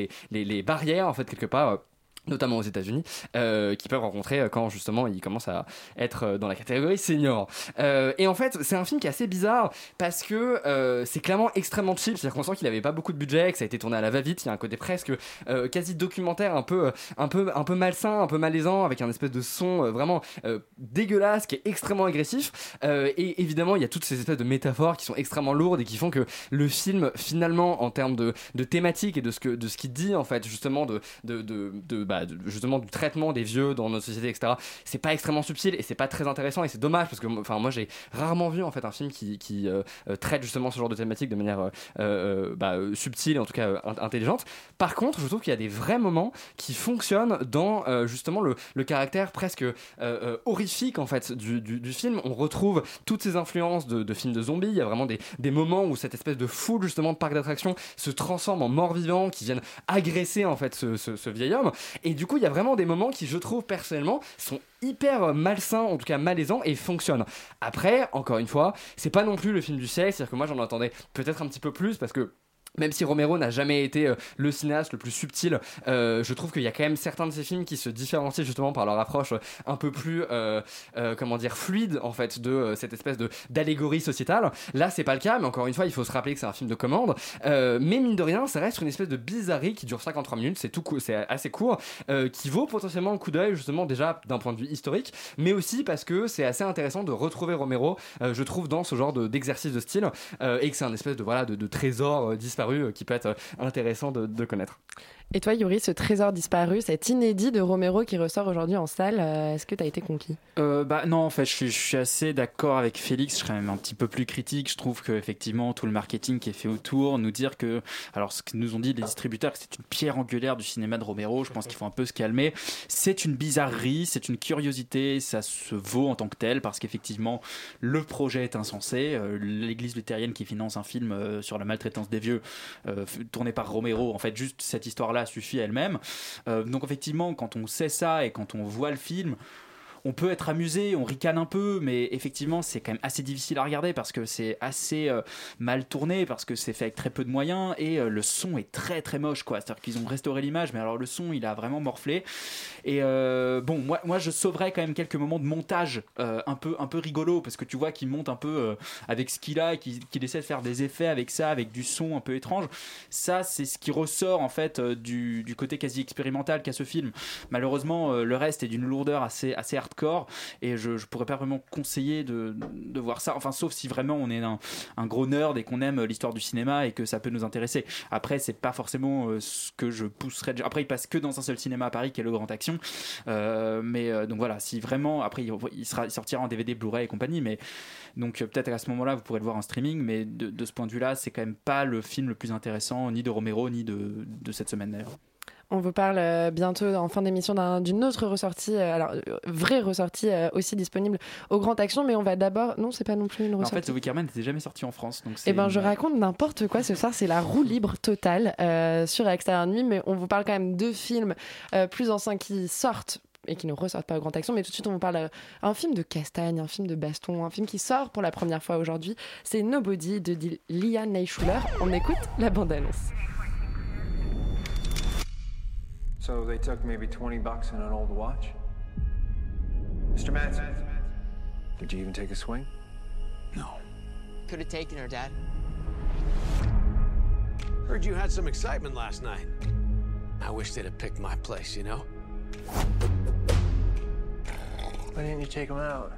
les barrières en fait quelque part. Notamment aux États-Unis, euh, qui peuvent rencontrer euh, quand justement ils commencent à être euh, dans la catégorie senior. Euh, et en fait, c'est un film qui est assez bizarre parce que c'est clairement extrêmement cheap, c'est-à-dire qu'on sent qu'il avait pas beaucoup de budget, que ça a été tourné à la va-vite. Il y a un côté presque quasi documentaire, un peu, un peu, un peu malsain, un peu malaisant, avec un espèce de son vraiment dégueulasse qui est extrêmement agressif. Et évidemment, il y a toutes ces espèces de métaphores qui sont extrêmement lourdes et qui font que le film, finalement, en termes de, de thématique et de ce que, de ce qu'il dit en fait, justement de, de, de, de- bah, justement du traitement des vieux dans notre société, etc. C'est pas extrêmement subtil et c'est pas très intéressant et c'est dommage parce que, enfin, moi j'ai rarement vu en fait un film qui, euh, euh, traite justement ce genre de thématique de manière euh, bah, subtile et en tout cas in- intelligente. Par contre, je trouve qu'il y a des vrais moments qui fonctionnent dans justement le, caractère presque horrifique en fait du, film. On retrouve toutes ces influences de, films de zombies. Il y a vraiment des, moments où cette espèce de foule justement de parc d'attractions se transforme en morts vivants qui viennent agresser en fait ce- ce vieil homme. Et du coup, il y a vraiment des moments qui, je trouve personnellement, sont hyper euh, malsains, en tout cas malaisants, et fonctionnent. Après, encore une fois, c'est pas non plus le film du siècle, c'est-à-dire que moi j'en attendais peut-être un petit peu plus parce que même si Romero n'a jamais été euh, le cinéaste le plus subtil, euh, je trouve qu'il y a quand même certains de ses films qui se différencient justement par leur approche euh, un peu plus, comment dire, fluide en fait de cette espèce de d'allégorie sociétale. Là, c'est pas le cas, mais encore une fois, il faut se rappeler que c'est un film de commande. Mais mine de rien, ça reste une espèce de bizarrerie qui dure 53 minutes, c'est tout, c'est assez court, qui vaut potentiellement le coup d'œil justement déjà d'un point de vue historique, mais aussi parce que c'est assez intéressant de retrouver Romero, je trouve, dans ce genre de- d'exercice de, style, et que c'est un espèce de voilà de, de trésor euh, euh, qui peut être euh, intéressant de connaître. Et toi, Yuri, ce trésor disparu, cet inédit de Romero qui ressort aujourd'hui en salle, euh, est-ce que tu as été conquis? Euh, bah non, en fait, je suis, assez d'accord avec Félix. Je serais même un petit peu plus critique. Je trouve que effectivement tout le marketing qui est fait autour, nous dire que, alors ce que nous ont dit les distributeurs, que c'est une pierre angulaire du cinéma de Romero. Je pense qu'il faut un peu se calmer. C'est une bizarrerie, c'est une curiosité. Ça se vaut en tant que tel parce qu'effectivement le projet est insensé. Euh, L'Église luthérienne qui finance un film sur la maltraitance des vieux, tourné par Romero, en fait, juste cette histoire-là suffit elle-même. Euh, donc effectivement, quand on sait ça et quand on voit le film on peut être amusé, on ricane un peu, mais effectivement, c'est quand même assez difficile à regarder parce que c'est assez euh, mal tourné, parce que c'est fait avec très peu de moyens et euh, le son est très très moche, quoi. C'est-à-dire qu'ils ont restauré l'image, mais alors le son, il a vraiment morflé. Et euh, bon, moi, moi, je sauverais quand même quelques moments de montage un peu un peu rigolo parce que tu vois qu'il monte un peu avec ce qu'il a, qu'il essaie de faire des effets avec ça, avec du son un peu étrange. Ça, c'est ce qui ressort en fait du, du côté quasi expérimental qu'a ce film. Malheureusement, le reste est d'une lourdeur assez, assez hardcore et je, je pourrais pas vraiment conseiller de, voir ça. Enfin, sauf si vraiment on est un, gros nerd et qu'on aime l'histoire du cinéma et que ça peut nous intéresser. Après, c'est pas forcément euh, ce que je pousserais. Après, il passe que dans un seul cinéma à Paris qui est le Grand Action. Euh, mais euh, donc voilà, si vraiment. Après, il, sera, il sortira en DVD, Blu-ray et compagnie. Mais donc peut-être à ce moment-là, vous pourrez le voir en streaming. Mais de, ce point de vue-là, c'est quand même pas le film le plus intéressant, ni de Romero, ni de cette semaine d'ailleurs. On vous parle euh, bientôt en fin d'émission d'un- d'une autre ressortie, euh, alors euh, vraie ressortie aussi disponible au Grand Action, mais on va d'abord. Non, c'est pas non plus une En ressortie. fait, The Wickerman n'était jamais sorti en France. Donc Eh ben, je raconte n'importe quoi ce soir. C'est la roue libre totale euh, sur Extérieur Nuit, mais on vous parle quand même de films euh, plus anciens qui sortent et qui ne ressortent pas au Grand Action. Mais tout de suite, on vous parle d'un film de castagne, un film de baston, un film qui sort pour la première fois aujourd'hui. C'est Nobody de Liam Neyschuler. On écoute la bande-annonce. So they took maybe 20 bucks and an old watch? Mr. Manson, did you even take a swing? No. could have taken her, Dad. Heard you had some excitement last night. I wish they'd have picked my place, you know? Why didn't you take him out?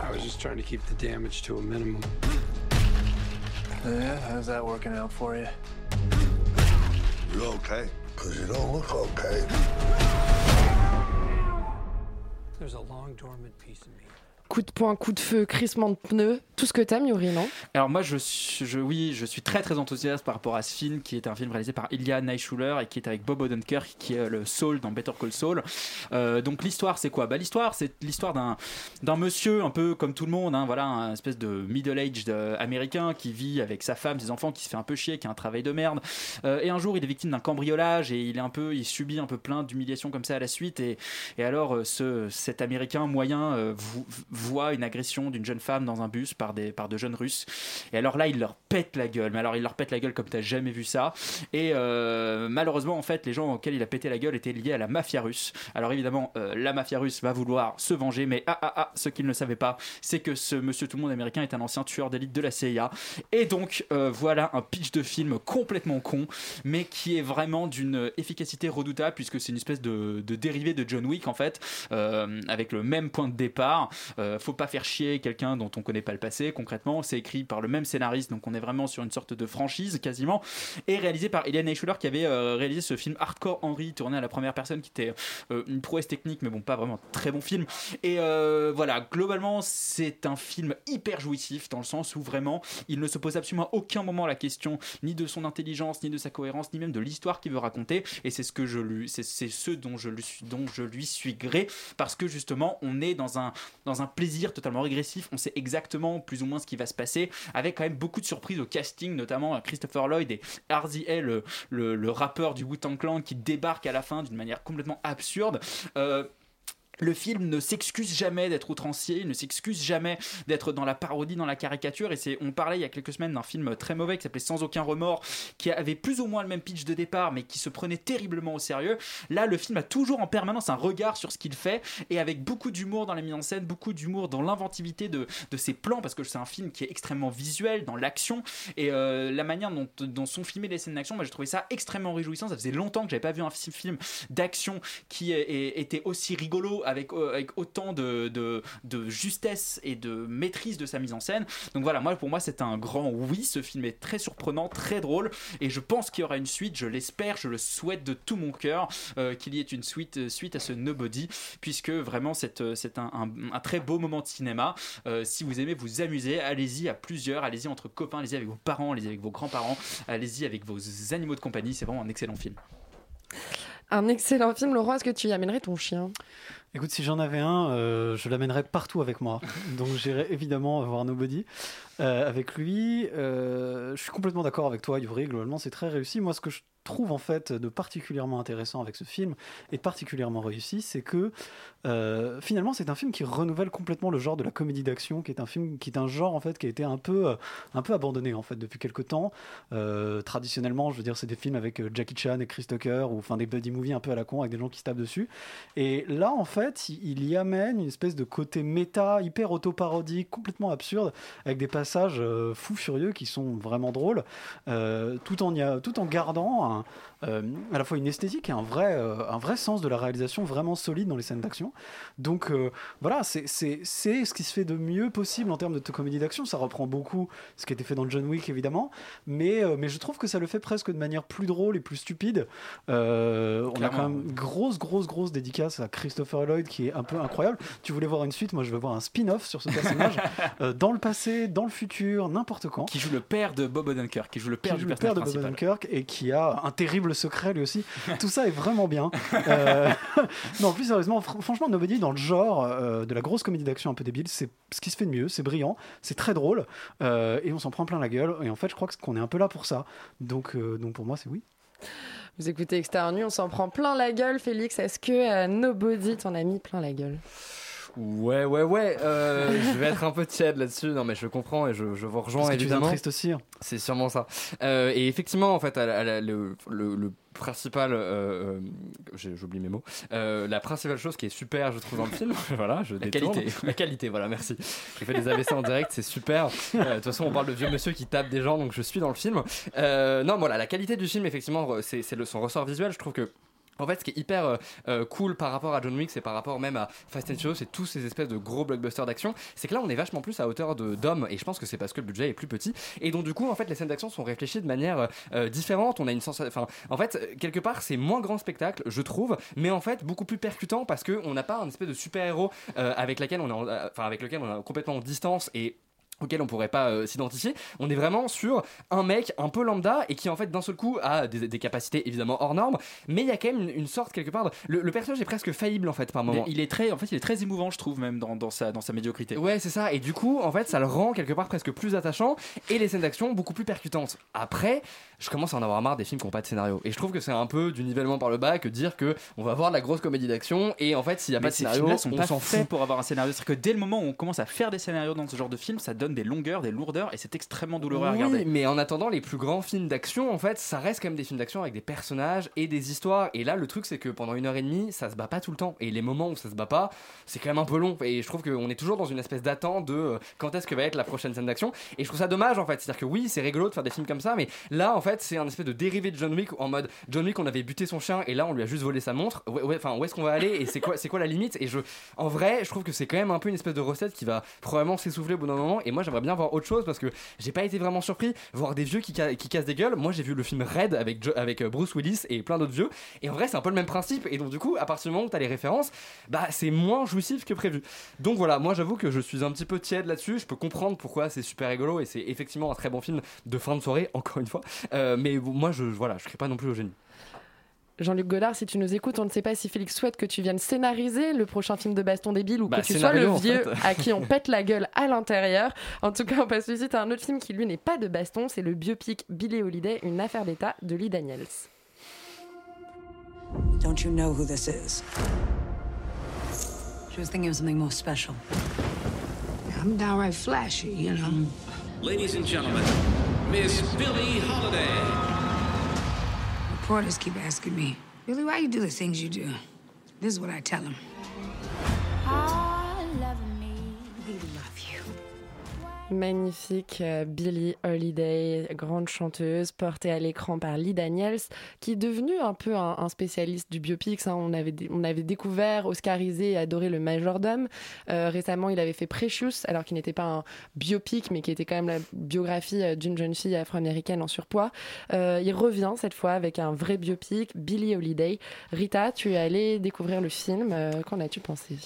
I was just trying to keep the damage to a minimum. Yeah, how's that working out for you? You okay? Because you don't look okay. There's a long dormant piece in me. Coup de poing, coup de feu, crissement de pneus, tout ce que t'aimes, Yuri, non? Alors moi, je, suis- très très enthousiaste par rapport à ce film, qui est un film réalisé par Ilya Naishuller et qui est avec Bob Odenkirk, qui est le Saul dans Better Call Saul. Euh, donc l'histoire, c'est quoi? Bah, L'histoire, c'est l'histoire d'un d'un monsieur un peu comme tout le monde, hein, voilà, un espèce de middle-aged euh, américain qui vit avec sa femme, ses enfants, qui se fait un peu chier, qui a un travail de merde. Euh, et un jour, il est victime d'un cambriolage et il est un peu, il subit un peu plein d'humiliations comme ça à la suite. Et, alors, ce, cet américain moyen euh, vo- voit une agression d'une jeune femme dans un bus par des par de jeunes Russes. Et alors là, il leur pète la gueule. Mais alors, il leur pète la gueule comme t'as jamais vu ça. Et euh, malheureusement, en fait, les gens auxquels il a pété la gueule étaient liés à la mafia russe. Alors évidemment, euh, la mafia russe va vouloir se venger, mais ah ah ah, ce qu'il ne savait pas, c'est que ce monsieur tout le monde américain est un ancien tueur d'élite de la CIA. Et donc euh, voilà un pitch de film complètement con, mais qui est vraiment d'une efficacité redoutable puisque c'est une espèce de, de dérivé de John Wick en fait, avec le même point de départ. Euh, faut pas faire chier quelqu'un dont on connaît pas le passé. Concrètement, c'est écrit par le même scénariste, donc on est vraiment sur une sorte de franchise quasiment, et réalisé par Eliane Eichler qui avait euh, réalisé ce film Hardcore Henry tourné à la première personne, qui était euh, une prouesse technique, mais bon, pas vraiment très bon film. Et voilà, globalement, c'est un film hyper jouissif dans le sens où vraiment, il ne se pose absolument à aucun moment la question ni de son intelligence, ni de sa cohérence, ni même de l'histoire qu'il veut raconter. Et c'est ce que je lui, c'est ce dont je lui dont je lui suis gré, parce que justement, on est dans un dans un plaisir totalement régressif. On sait exactement plus ou moins ce qui va se passer, avec quand même beaucoup de surprises au casting, notamment Christopher Lloyd et le, le, le rappeur du Wu-Tang Clan, qui débarque à la fin d'une manière complètement absurde. Euh, le film ne s'excuse jamais d'être outrancier, il ne s'excuse jamais d'être dans la parodie, dans la caricature. Et c'est, on parlait il y a quelques semaines d'un film très mauvais qui s'appelait Sans aucun remords, qui avait plus ou moins le même pitch de départ, mais qui se prenait terriblement au sérieux. Là, le film a toujours en permanence un regard sur ce qu'il fait, et avec beaucoup d'humour dans la mise en scène, beaucoup d'humour dans l'inventivité de, de ses plans, parce que c'est un film qui est extrêmement visuel dans l'action et euh, la manière dont, dont sont filmées les scènes d'action. Moi, j'ai trouvé ça extrêmement réjouissant. Ça faisait longtemps que j'avais pas vu un fi- film d'action qui était aussi rigolo avec, autant de, justesse et de maîtrise de sa mise en scène. Donc voilà, moi pour moi c'est un grand oui. Ce film est très surprenant, très drôle et je pense qu'il y aura une suite. Je l'espère, je le souhaite de tout mon cœur euh, qu'il y ait une suite suite à ce Nobody puisque vraiment c'est euh, un très beau moment de cinéma. Euh, si vous aimez vous amuser, allez-y à plusieurs, allez-y entre copains, allez-y avec vos parents, allez-y avec vos grands-parents, allez-y avec vos animaux de compagnie. C'est vraiment un excellent film. Un excellent film. Laurent, est-ce que tu y amènerais ton chien? Écoute, si j'en avais un, euh, je l'amènerais partout avec moi. Donc j'irai évidemment voir Nobody euh, avec lui. Euh, je suis complètement d'accord avec toi, Yuri. Globalement, c'est très réussi. Moi, ce que je trouve en fait de particulièrement intéressant avec ce film et particulièrement réussi, c'est que euh, finalement c'est un film qui renouvelle complètement le genre de la comédie d'action, qui est un film qui est un genre en fait qui a été un peu euh, un peu abandonné en fait depuis quelques temps. Euh, traditionnellement, je veux dire, c'est des films avec Jackie Chan et Chris Tucker ou enfin des buddy movies un peu à la con avec des gens qui se tapent dessus. Et là, en fait, il y amène une espèce de côté méta, hyper autoparodique, complètement absurde, avec des passages euh, fous furieux qui sont vraiment drôles, tout, en y tout en gardant un- euh, à la fois une esthétique et un vrai, euh, un vrai sens de la réalisation vraiment solide dans les scènes d'action. Donc euh, voilà, c'est ce qui se fait de mieux possible en termes de comédie d'action. Ça reprend beaucoup ce qui a été fait dans John Wick, évidemment, mais, mais je trouve que ça le fait presque de manière plus drôle et plus stupide. On a quand même grosse, grosse, grosse dédicace à Christopher Lloyd qui est un peu incroyable. Tu voulais voir une suite, moi je veux voir un spin-off sur ce personnage dans le passé, dans le futur, n'importe quand. Qui joue le père de Bob Odenkirk, qui joue le père Qui du joue le père de Bob. Odenkirk et qui a un terrible secret lui aussi. Tout ça est vraiment bien. Euh, non, plus sérieusement, fr- franchement, Nobody dans le genre euh, de la grosse comédie d'action un peu débile, c'est ce qui se fait de mieux, c'est brillant, c'est très drôle euh, et on s'en prend plein la gueule. Et en fait, je crois que- qu'on est un peu là pour ça. Donc, euh, donc pour moi, c'est oui. Vous écoutez Nuit, on s'en prend plein la gueule. Félix, est-ce que euh, Nobody t'en a mis plein la gueule? Ouais, ouais, ouais. euh, je vais être un peu tiède là-dessus. Non, mais je comprends et je, je vous rejoins Parce que tu es un évidemment. triste aussi. hein. C'est sûrement ça. Euh, et effectivement, en fait, à la- à la- le, le- le principale, euh, j'oublie mes mots, Euh, la principale chose qui est super, je trouve, dans le film, voilà, je La détourne. qualité. La qualité, voilà, merci. J'ai fait des AVC en direct, c'est super. Euh, De toute façon, on parle de vieux monsieur qui tape des gens, donc je suis dans le film. Non, voilà, la qualité du film, effectivement, c'est son ressort visuel. Je trouve que. En fait, ce qui est hyper euh, euh, cool par rapport à John Wick, c'est par rapport même à Fast and Furious et tous ces espèces de gros blockbusters d'action, c'est que là on est vachement plus à hauteur d'hommes et je pense que c'est parce que le budget est plus petit et donc du coup en fait les scènes d'action sont réfléchies de manière euh, différente. On a une sensation, en fait quelque part c'est moins grand spectacle, je trouve, mais en fait beaucoup plus percutant parce que on n'a pas un espèce de super héros avec laquelle on est, en- enfin avec lequel on est complètement en distance et auquel on pourrait pas euh, s'identifier. On est vraiment sur un mec un peu lambda et qui en fait d'un seul coup a des, des capacités évidemment hors normes, mais il y a quand même une, une sorte quelque part. de- Le, le personnage est presque faillible en fait par moment. Mais il est très, en fait, il est très émouvant, je trouve, même dans, dans sa, dans sa médiocrité. Ouais, c'est ça. Et du coup, en fait, ça le rend quelque part presque plus attachant et les scènes d'action beaucoup plus percutantes. Après, je commence à en avoir marre des films qui n'ont pas de scénario. Et je trouve que c'est un peu du nivellement par le bas que dire que on va voir de la grosse comédie d'action et en fait, s'il n'y a Mais pas de scénario, sont on s'en fout. pour avoir un scénario. C'est-à-dire que dès le moment où on commence à faire des scénarios dans ce genre de film, ça donne des longueurs, des lourdeurs, et c'est extrêmement douloureux à regarder. mais en attendant, les plus grands films d'action, en fait, ça reste quand même des films d'action avec des personnages et des histoires. Et là, le truc, c'est que pendant une heure et demie, ça se bat pas tout le temps. Et les moments où ça se bat pas, c'est quand même un peu long. Et je trouve qu'on est toujours dans une espèce d'attente de euh, quand est-ce que va être la prochaine scène d'action. Et je trouve ça dommage, en fait. C'est-à-dire que oui, c'est rigolo de faire des films comme ça, mais là, en fait, c'est un espèce de dérivé de John Wick en mode John Wick, on avait buté son chien et là, on lui a juste volé sa montre. Ouais, ouais, Enfin, où est-ce qu'on va aller et c'est quoi, c'est quoi la limite? Et je, en vrai, je trouve que c'est quand même un peu une espèce de recette qui va probablement s'essouffler au bout d'un moment. Et moi, j'aimerais bien voir autre chose parce que j'ai pas été vraiment surpris. Voir des vieux qui, qui cassent des gueules. Moi, j'ai vu le film Red avec, avec euh, Bruce Willis et plein d'autres vieux. Et en vrai, c'est un peu le même principe. Et donc, du coup, à partir du moment où t'as les références, bah, c'est moins jouissif que prévu. Donc voilà, moi, j'avoue que je suis un petit peu tiède là-dessus. Je peux comprendre pourquoi c'est super rigolo et c'est effectivement un très bon film de fin de soirée, encore une fois. Euh, mais moi, je, voilà, je serai pas non plus au génie. Jean-Luc Godard, si tu nous écoutes, on ne sait pas si Félix souhaite que tu viennes scénariser le prochain film de baston débile ou Bah, que tu sois le en vieux fait. à qui on pète la gueule à l'intérieur. En tout cas, on passe tout de suite à un autre film qui, lui, n'est pas de baston. C'est le biopic Billy Holiday, une affaire d'État de Lee Daniels. Don't you know who this is? She was thinking of something more special. I'm downright flashy, you know. Ladies and gentlemen, Miss Billie Holiday. Reporters keep asking me, Billy, why you do the things you do? This is what I tell them. Magnifique euh, Billie Holiday, grande chanteuse, portée à l'écran par Lee Daniels, qui est devenu un peu un, spécialiste du biopic. On, avait, découvert, oscarisé et adoré le majordome. Euh, récemment, il avait fait Precious, alors qu'il n'était pas un biopic, mais qui était quand même la biographie euh, d'une jeune fille afro-américaine en surpoids. Il revient cette fois avec un vrai biopic, Billie Holiday. Rita, tu es allée découvrir le film. Qu'en as-tu pensé?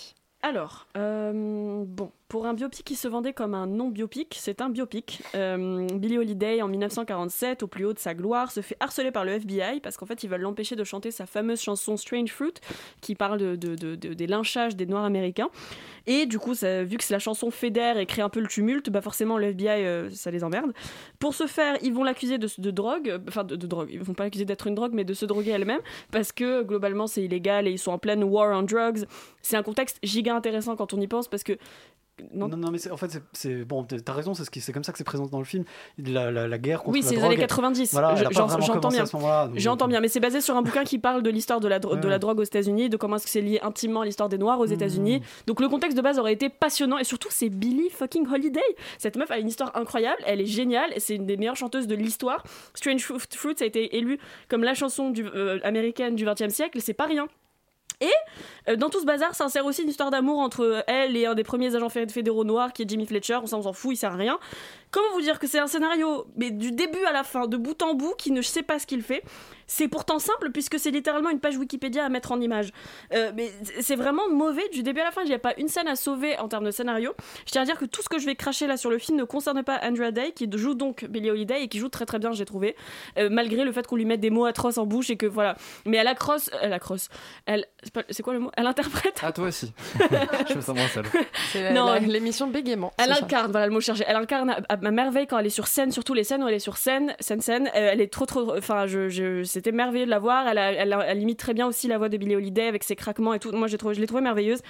Alors, bon, pour un biopic qui se vendait comme un non-biopic, c'est un biopic. Euh, Billie Holiday, en 1947, au plus haut de sa gloire, se fait harceler par le FBI parce qu'en fait, ils veulent l'empêcher de chanter sa fameuse chanson Strange Fruit, qui parle de, de- de- de- des lynchages des Noirs américains. Et du coup, vu que la chanson fédère et crée un peu le tumulte, bah forcément, le FBI, euh, ça les emmerde. Pour ce faire, ils vont l'accuser de, drogue, enfin de drogue, ils vont pas l'accuser d'être une drogue, mais de se droguer elle-même, parce que globalement, c'est illégal et ils sont en pleine war on drugs. C'est un contexte giga intéressant quand on y pense, parce que Non, non, mais en fait, c'est- bon, t'as raison, c'est comme ça que c'est présent dans le film. La, la, la guerre contre Oui, la c'est les drogue, années 90. Voilà, J'entends bien. donc- J'entends bien, mais c'est basé sur un bouquin qui parle de l'histoire de la, dro- Ouais, de la drogue aux États-Unis, de comment est-ce que c'est lié intimement à l'histoire des Noirs aux Mmh. États-Unis. Donc le contexte de base aurait été passionnant et surtout c'est Billie fucking Holiday. Cette meuf a une histoire incroyable, elle est géniale, c'est une des meilleures chanteuses de l'histoire. Strange Fruit Fruits a été élue comme la chanson du- euh, américaine du XXe siècle, c'est pas rien. Et euh, dans tout ce bazar s'insère aussi une histoire d'amour entre elle et un des premiers agents fé- fédéraux noirs qui est Jimmy Fletcher. On s'en fout, il sert à rien. Comment vous dire que c'est un scénario, mais du début à la fin, de bout en bout, qui ne sait pas ce qu'il fait. C'est pourtant simple puisque c'est littéralement une page Wikipédia à mettre en image. Euh, mais c'est vraiment mauvais du début à la fin. Il n'y a pas une scène à sauver en termes de scénario. Je tiens à dire que tout ce que je vais cracher là sur le film ne concerne pas Andrea Day qui joue donc Billie Holiday et qui joue très très bien, j'ai trouvé, Euh, malgré le fait qu'on lui mette des mots atroces en bouche et que voilà. Mais elle accrosse, elle accrosse, elle, c'est quoi le mot? Elle interprète? Ah, toi aussi. je me sens moins seul. C'est la- Non, l'émission Bégaiement. Elle incarne, voilà le mot cherché. Elle incarne à, à merveille quand elle est sur scène, surtout les scènes où elle est sur scène, scène, scène. euh, elle est trop, trop. Enfin, je, je- c'était merveilleux de la voir. Elle, imite très bien aussi la voix de Billie Holiday avec ses craquements et tout. Moi, je l'ai trouvée merveilleuse.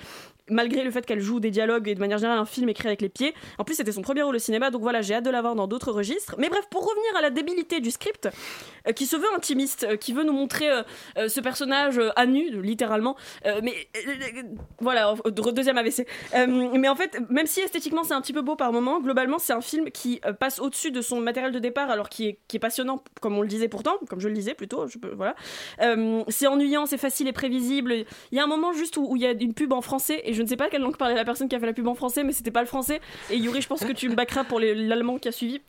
Malgré le fait qu'elle joue des dialogues et de manière générale un film écrit avec les pieds. En plus, c'était son premier rôle au cinéma, donc voilà, j'ai hâte de la voir dans d'autres registres. Mais bref, pour revenir à la débilité du script, euh, qui se veut intimiste, euh, qui veut nous montrer euh, ce personnage à nu, littéralement. Mais voilà, deuxième AVC. Mais en fait, même si esthétiquement c'est un petit peu beau par moment, globalement c'est un film qui passe au-dessus de son matériel de départ, alors qui est, passionnant, comme on le disait pourtant, comme je le disais plutôt. Voilà. C'est ennuyant, c'est facile et prévisible. Il y a un moment juste où, où il y a une pub en français, et je ne sais pas quelle langue parlait la personne qui a fait la pub en français, mais c'était pas le français. Et Yuri, je pense que tu me backeras pour l'allemand qui a suivi.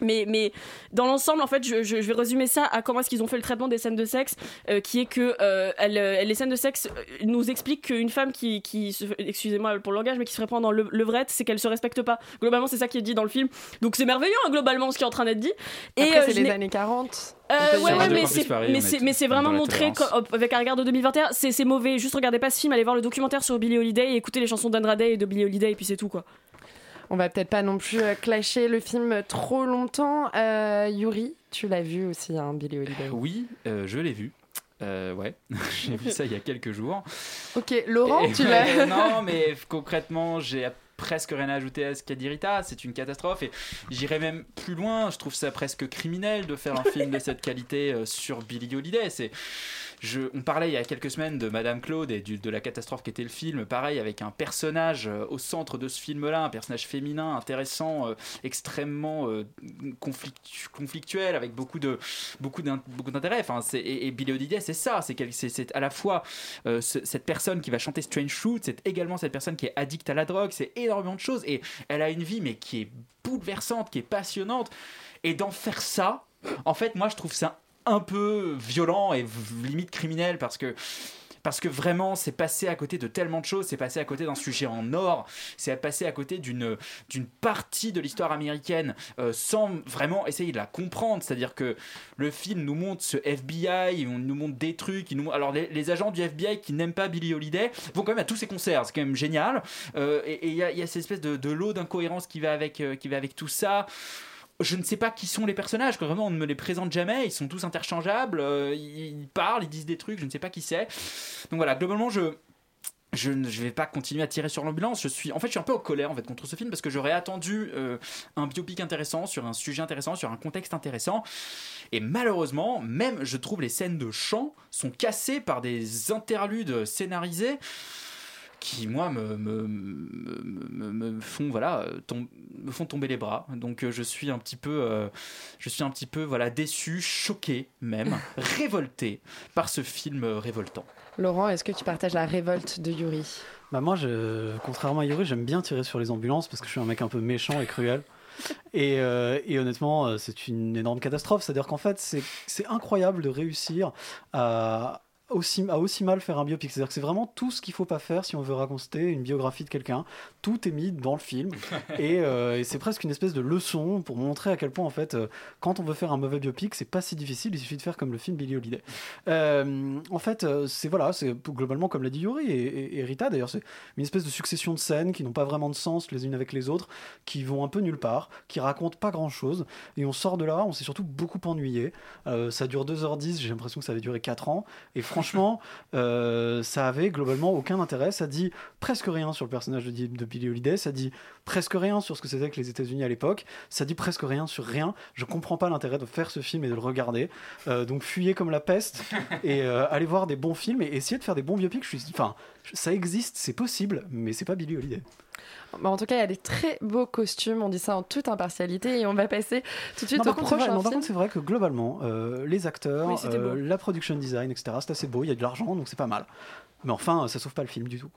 Mais, mais dans l'ensemble, en fait, je, je- je vais résumer ça à comment est-ce qu'ils ont fait le traitement des scènes de sexe, euh, qui est que euh, elle, euh, les scènes de sexe euh, nous expliquent qu'une femme qui, qui se- excusez-moi pour le langage, mais qui se prendre dans le levrette, c'est qu'elle se respecte pas. Globalement, c'est ça qui est dit dans le film. Donc c'est merveilleux, hein, globalement, ce qui est en train d'être dit. Après, c'est les années 40. euh, On peut ouais, ouais, mais c'est, mais c'est, mais c'est vraiment montré avec un regard de 2021. C'est, c'est mauvais. Juste regardez pas ce film, allez voir le documentaire sur Billie Holiday et écoutez les chansons d'Andrade et de Billie Holiday et puis c'est tout quoi. On va peut-être pas non plus euh, clasher le film trop longtemps. Euh, Yuri, tu l'as vu aussi, hein, Billy Holiday. Oui, euh, je l'ai vu. Euh, ouais, j'ai vu ça il y a quelques jours. Ok, Laurent, Et- tu l'as. Non, mais concrètement, j'ai presque rien à ajouter à ce qu'a dit Rita. C'est une catastrophe et j'irai même plus loin. Je trouve ça presque criminel de faire un film de cette qualité euh, sur Billie Holiday. C'est on parlait il y a quelques semaines de Madame Claude et du- de la catastrophe qu'était le film. Pareil, avec un personnage euh, au centre de ce film-là, un personnage féminin intéressant, euh, extrêmement euh, conflictu- conflictuel, avec beaucoup de beaucoup d'in- beaucoup d'intérêt. Enfin, et, et Billie Holiday, c'est ça. C'est à la fois ce- cette personne qui va chanter Strange Fruit, c'est également cette personne qui est addict à la drogue. C'est énormément de choses et elle a une vie mais qui est bouleversante, qui est passionnante. Et d'en faire ça, en fait, moi, je trouve ça un peu violent et limite criminel parce que parce que vraiment c'est passé à côté de tellement de choses, c'est passé à côté d'un sujet en or, c'est passé à côté d'une d'une partie de l'histoire américaine euh, sans vraiment essayer de la comprendre, c'est-à-dire que le film nous montre ce FBI, on nous montre des trucs, alors les, agents du FBI qui n'aiment pas Billie Holiday vont quand même à tous ses concerts, c'est quand même génial, Euh, et il y, a- cette espèce de, de lot d'incohérence qui va avec euh, qui va avec tout ça je ne sais pas qui sont les personnages, que vraiment on ne me les présente jamais, ils sont tous interchangeables, euh, ils parlent, ils disent des trucs, je ne sais pas qui c'est. Donc voilà, globalement je je ne vais pas continuer à tirer sur l'ambulance. Je suis, en fait, je suis un peu en colère en fait contre ce film parce que j'aurais attendu euh, un biopic intéressant sur un sujet intéressant, sur un contexte intéressant. Et malheureusement, même je trouve les scènes de chant sont cassées par des interludes scénarisés qui moi me, me, me, font voilà tom- me font tomber les bras donc euh, je suis un petit peu euh, je suis un petit peu voilà déçu choqué même révolté par ce film euh, révoltant Laurent, est-ce que tu partages la révolte de Yuri? Bah moi, je, contrairement à Yuri, j'aime bien tirer sur les ambulances parce que je suis un mec un peu méchant et cruel. Et, euh, et honnêtement, c'est une énorme catastrophe. C'est-à-dire qu'en fait, c'est c'est incroyable de réussir à aussi, à aussi mal faire un biopic. C'est-à-dire que c'est vraiment tout ce qu'il faut pas faire si on veut raconter une biographie de quelqu'un. Tout est mis dans le film. et euh, et c'est presque une espèce de leçon pour montrer à quel point, en fait, euh, quand on veut faire un mauvais biopic, c'est pas si difficile. Il suffit de faire comme le film Billy Holiday. Euh, en fait, c'est voilà, c'est globalement comme l'a dit Yuri et, et- et Rita d'ailleurs, c'est une espèce de succession de scènes qui n'ont pas vraiment de sens les unes avec les autres, qui vont un peu nulle part, qui racontent pas grand chose, et on sort de là, on s'est surtout beaucoup ennuyé. Ça dure 2h10, j'ai l'impression que ça avait duré 4 ans, et franchement, euh, ça avait globalement aucun intérêt. Ça dit presque rien sur le personnage de, Billy Holiday, ça dit presque rien sur ce que c'était que les États-Unis à l'époque, ça dit presque rien sur rien. Je comprends pas l'intérêt de faire ce film et de le regarder. Euh, donc fuyez comme la peste et euh, allez voir des bons films et essayez de faire des bons biopics. Je ça existe, c'est possible, mais c'est pas Billy Holiday. En tout cas, il y a des très beaux costumes, on dit ça en toute impartialité, et on va passer tout de suite Non, au contre, vrai, prochain non, par contre, c'est vrai que globalement, euh, les acteurs, Oui, euh, la production design, etc., c'est assez beau, il y a de l'argent, donc c'est pas mal. Mais enfin, ça sauve pas le film du tout.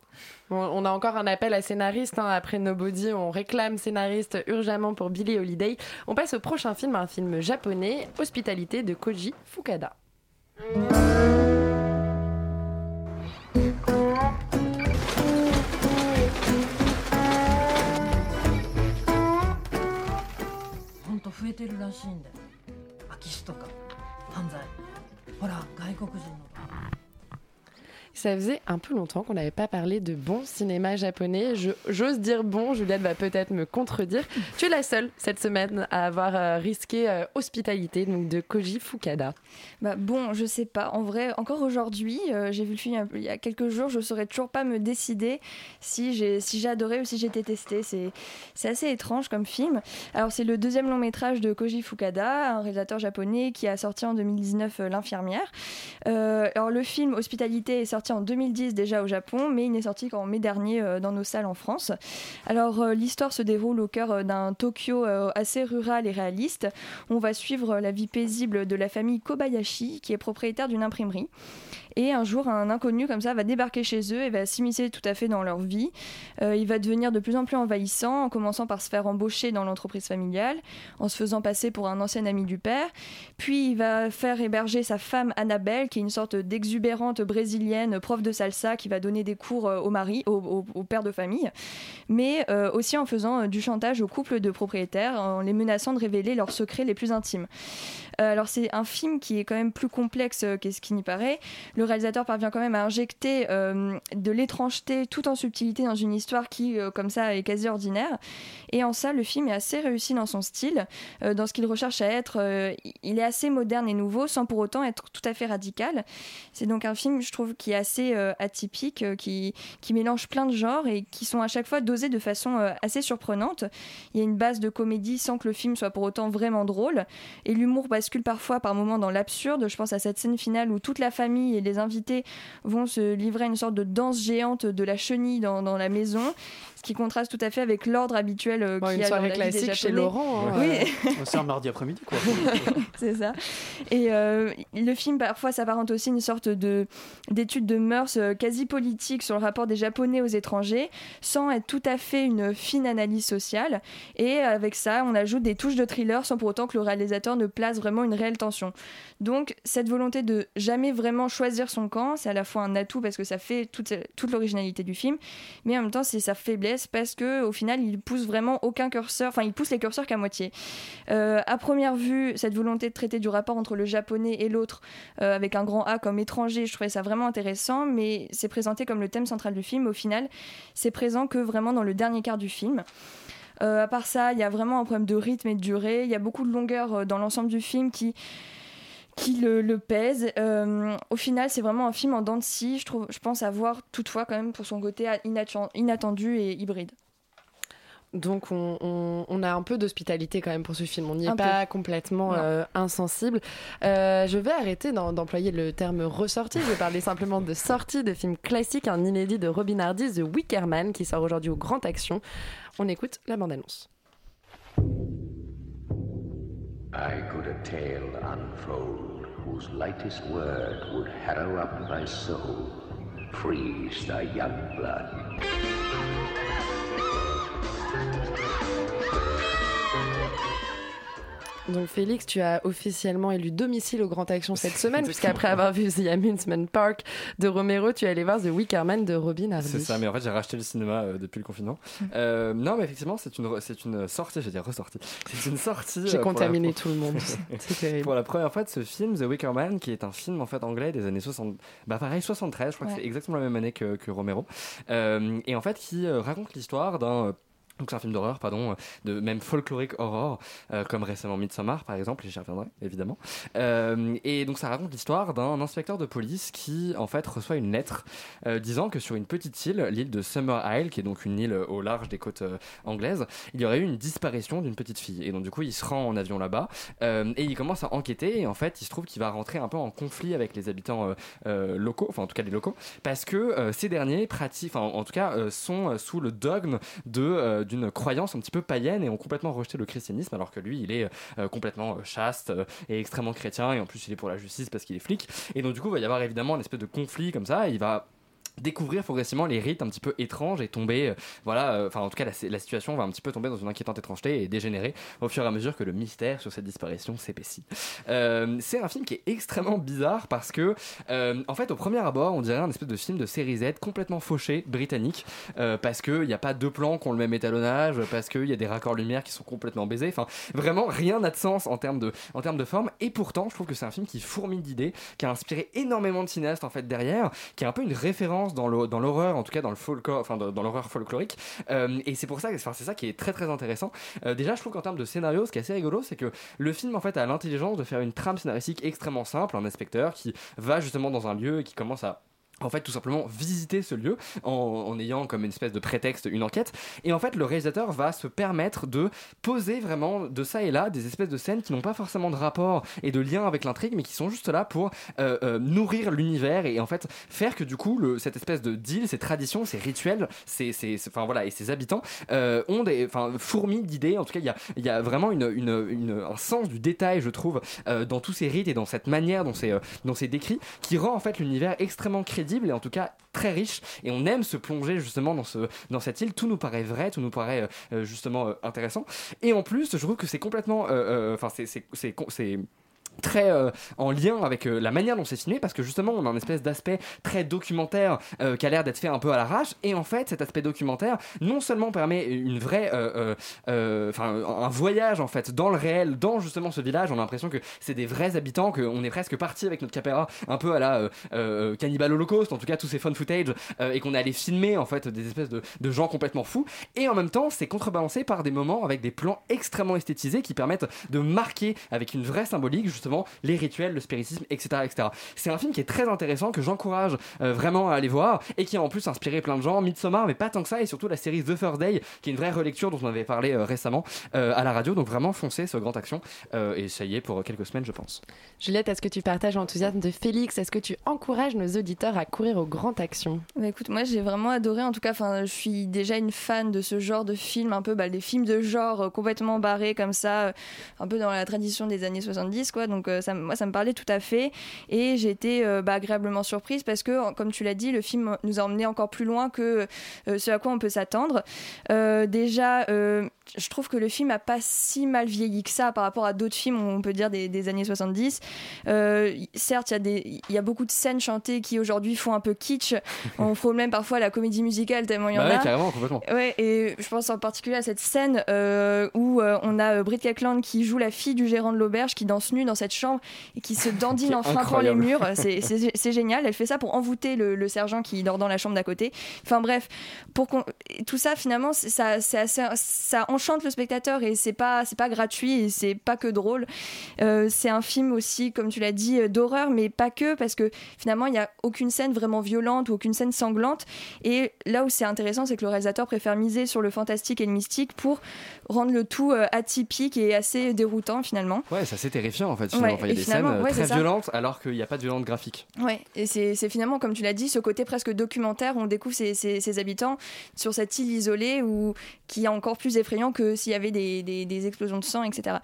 On a encore un appel à scénariste. hein. Après Nobody, on réclame scénariste urgemment pour Billy Holiday. On passe au prochain film, un film japonais, Hospitalité de Koji Fukada. らしいんだよ空き巣とか犯罪。ほら外国人の Ça faisait un peu longtemps qu'on n'avait pas parlé de bon cinéma japonais. J'ose dire bon, Juliette va peut-être me contredire. Tu es la seule cette semaine à avoir euh, risqué euh, Hospitalité, donc de Koji Fukada. Bah bon, je sais pas. En vrai, encore aujourd'hui, euh, j'ai vu le film il y a- quelques jours, je saurais toujours pas me décider si j'ai si ou si j'ai détesté. C'est assez étrange comme film. Alors c'est le deuxième long métrage de Koji Fukada, un réalisateur japonais qui a sorti en 2019 euh, L'infirmière. Alors le film Hospitalité est sorti en 2010 déjà au Japon, mais il n'est sorti qu'en mai dernier euh, dans nos salles en France. Alors euh, l'histoire se déroule au cœur euh, d'un Tokyo assez rural et réaliste. On va suivre la vie paisible de la famille Kobayashi, qui est propriétaire d'une imprimerie. Et un jour, un inconnu comme ça va débarquer chez eux et va s'immiscer tout à fait dans leur vie. Euh, il va devenir de plus en plus envahissant, en commençant par se faire embaucher dans l'entreprise familiale, en se faisant passer pour un ancien ami du père. Puis il va faire héberger sa femme Annabelle, qui est une sorte d'exubérante brésilienne, prof de salsa, qui va donner des cours euh, au mari, au, père de famille, mais euh, aussi en faisant du chantage au couple de propriétaires, en les menaçant de révéler leurs secrets les plus intimes. Alors c'est un film qui est quand même plus complexe qu'est-ce qui n'y paraît. Réalisateur parvient quand même à injecter euh, de l'étrangeté tout en subtilité dans une histoire qui, euh, comme ça, est quasi ordinaire. Et en ça, le film est assez réussi dans son style, euh, dans ce qu'il recherche à être. il est assez moderne et nouveau, sans pour autant être tout à fait radical. C'est donc un film, je trouve, qui est assez atypique, qui, qui mélange plein de genres et qui sont à chaque fois dosés de façon assez surprenante. Il y a une base de comédie sans que le film soit pour autant vraiment drôle. Et l'humour bascule parfois par moments dans l'absurde. Je pense à cette scène finale où toute la famille et les invités vont se livrer à une sorte de danse géante de la chenille dans, dans la maison, ce qui contraste tout à fait avec l'ordre habituel euh, Bon, qu'il y a dans soirée la vie des classique chez Japonais. Laurent, hein. Oui. C'est un mardi après-midi, quoi. c'est ça. Et euh, le film, parfois, s'apparente aussi à une sorte de d'étude de mœurs euh, quasi politique sur le rapport des Japonais aux étrangers, sans être tout à fait une fine analyse sociale. Et avec ça, on ajoute des touches de thriller sans pour autant que le réalisateur ne place vraiment une réelle tension. Donc, cette volonté de jamais vraiment choisir son camp, c'est à la fois un atout parce que ça fait toute, l'originalité du film, mais en même temps, c'est sa faiblesse parce que au final, il pousse vraiment aucun curseur, enfin, il pousse les curseurs qu'à moitié. Euh, à première vue, cette volonté de traiter du rapport entre le japonais et l'autre euh, avec un grand A comme étranger, je trouvais ça vraiment intéressant, mais c'est présenté comme le thème central du film. Au final, c'est présent que vraiment dans le dernier quart du film. Euh, à part ça, il y a vraiment un problème de rythme et de durée. Il y a beaucoup de longueur dans l'ensemble du film qui qui le, le pèse. Euh, au final, c'est vraiment un film en dents de scie. Je, trouve, je pense à voir toutefois quand même pour son côté inatten- inattendu et hybride. Donc on, on- on a un peu d'hospitalité quand même pour ce film. On n'y est Un pas peu. complètement euh, insensible. Euh, je vais arrêter d'employer le terme ressorti. Je vais parler simplement de sortie de film classique, un inédit de Robin Hardy, The Wicker Man, qui sort aujourd'hui au Grand Action. On écoute la bande-annonce. I could a tale unfold whose lightest word would harrow up thy soul, freeze thy young blood. Donc Félix, tu as officiellement élu domicile au Grand Action cette semaine, puisqu'après avoir vu The Amusement Park de Romero, tu es allé voir The Wicker Man de Robin Hardy. C'est ça, mais en fait j'ai racheté le cinéma euh, depuis le confinement. Euh, non, mais effectivement c'est une c'est une sortie, je vais dire ressortie. C'est une sortie. J'ai euh, la- contaminé tout le monde. C'est terrible. Pour la première fois de ce film, The Wicker Man, qui est un film en fait anglais des années 60, bah pareil 73, je crois Ouais. que c'est exactement la même année que, que Romero, et en fait qui raconte l'histoire d'un donc c'est un film d'horreur, pardon, euh, de même folklorique horror, euh, comme récemment Midsommar par exemple, et j'y reviendrai évidemment. Euh, et donc ça raconte l'histoire d'un inspecteur de police qui en fait reçoit une lettre disant que sur une petite île, l'île de Summer Isle, qui est donc une île au large des côtes anglaises, il y aurait eu une disparition d'une petite fille. Et donc du coup il se rend en avion là-bas et il commence à enquêter et en fait il se trouve qu'il va rentrer un peu en conflit avec les habitants locaux, enfin en tout cas les locaux, parce que ces derniers pratiquent, enfin en tout cas sont sous le dogme de d'une croyance un petit peu païenne et ont complètement rejeté le christianisme alors que lui il est euh, complètement euh, chaste euh, et extrêmement chrétien et en plus il est pour la justice parce qu'il est flic. Et donc du coup il va y avoir évidemment une espèce de conflit comme ça et il va découvrir progressivement les rites un petit peu étranges et tomber, euh, voilà, euh, enfin en tout cas la, situation va un petit peu tomber dans une inquiétante étrangeté et dégénérer au fur et à mesure que le mystère sur cette disparition s'épaissit. Euh, c'est un film qui est extrêmement bizarre parce que, en fait, au premier abord, on dirait un espèce de film de série Z complètement fauché, britannique, parce qu'il n'y a pas deux plans qui ont le même étalonnage, parce qu'il y a des raccords lumière qui sont complètement baisés, enfin vraiment rien n'a de sens en termes de, en termes de forme, et pourtant je trouve que c'est un film qui fourmille d'idées, qui a inspiré énormément de cinéastes en fait derrière, qui est un peu une référence dans l'horreur, en tout cas dans le folklore, enfin dans, dans l'horreur folklorique, Euh, et c'est pour ça, enfin c'est ça qui est très très intéressant. Euh, déjà, je trouve qu'en termes de scénario, ce qui est assez rigolo, c'est que le film en fait a l'intelligence de faire une trame scénaristique extrêmement simple, un inspecteur qui va justement dans un lieu et qui commence à en fait tout simplement visiter ce lieu en, ayant comme une espèce de prétexte une enquête. Et en fait le réalisateur va se permettre de poser vraiment de ça et là des espèces de scènes qui n'ont pas forcément de rapport et de lien avec l'intrigue mais qui sont juste là pour euh, euh, nourrir l'univers et en fait faire que du coup cette espèce de deal ces traditions ces rituels ces, ces- enfin voilà et ces habitants euh, ont des fourmis d'idées. En tout cas il y a, y a vraiment une, un sens du détail je trouve dans tous ces rites et dans cette manière dont c'est dont c'est décrit qui rend en fait l'univers extrêmement crédible et en tout cas très riche. Et on aime se plonger justement dans ce dans cette île. Tout nous paraît vrai tout nous paraît euh, euh, justement euh, intéressant. Et en plus je trouve que c'est complètement euh, euh, enfin c'est c'est très euh, en lien avec euh, la manière dont c'est filmé parce que justement on a un espèce d'aspect très documentaire euh, qui a l'air d'être fait un peu à l'arrache. Et en fait cet aspect documentaire non seulement permet une vraie enfin un voyage en fait dans le réel dans justement ce village on a l'impression que c'est des vrais habitants qu'on est presque parti avec notre caméra un peu à la Cannibal Holocaust en tout cas tous ces fun footage et qu'on est allé filmer en fait des espèces de, de gens complètement fous. Et en même temps c'est contrebalancé par des moments avec des plans extrêmement esthétisés qui permettent de marquer avec une vraie symbolique justement les rituels, le spiritisme, etc. etc. C'est un film qui est très intéressant, que j'encourage euh, vraiment à aller voir et qui a en plus inspiré plein de gens. Midsommar, mais pas tant que ça, et surtout la série The First Day, qui est une vraie relecture dont on avait parlé euh, récemment euh, à la radio. Donc vraiment foncez ce grand action Euh, et ça y est pour quelques semaines, je pense. Juliette, est-ce que tu partages l'enthousiasme de Félix? Est-ce que tu encourages nos auditeurs à courir aux grandes actions Bah écoute, moi j'ai vraiment adoré. En tout cas, enfin, je suis déjà une fan de ce genre de film, un peu bah, des films de genre euh, complètement barrés comme ça, euh, un peu dans la tradition des années 70, quoi. Donc euh, ça, moi, ça me parlait tout à fait. Et j'ai été euh, bah, agréablement surprise parce que, comme tu l'as dit, le film nous a emmené encore plus loin que euh, ce à quoi on peut s'attendre. Déjà, je trouve que le film a pas si mal vieilli que ça par rapport à d'autres films, on peut dire des, des années 70. Euh, certes, il y, y a beaucoup de scènes chantées qui aujourd'hui font un peu kitsch. on frôle même parfois la comédie musicale tellement il y en Bah ouais, a. carrément, complètement. Ouais, et je pense en particulier à cette scène euh, où euh, on a Britt Ekland qui joue la fille du gérant de l'auberge qui danse nue dans cette chambre et qui se dandine enfin pour les murs. C'est- C'est c'est génial. Elle fait ça pour envoûter le, le sergent qui dort dans la chambre d'à côté. Enfin bref, pour tout ça finalement, c'est- ça, c'est assez, ça enchante le spectateur et c'est pas, c'est pas gratuit et c'est pas que drôle. Euh, c'est un film aussi, comme tu l'as dit, euh, d'horreur, mais pas que, parce que finalement, il n'y a aucune scène vraiment violente ou aucune scène sanglante. Et là où c'est intéressant, c'est que le réalisateur préfère miser sur le fantastique et le mystique pour rendre le tout euh, atypique et assez déroutant finalement. Ouais, c'est assez terrifiant en fait. Finalement. Enfin, il y et a des scènes euh, ouais, très violentes alors qu'il n'y a pas de violence graphique. Ouais, et c'est finalement, comme tu l'as dit, ce côté presque documentaire où on découvre ces, ces- ces habitants sur cette île isolée où, qui est encore plus effrayant que s'il y avait des, des- des explosions de sang, etc.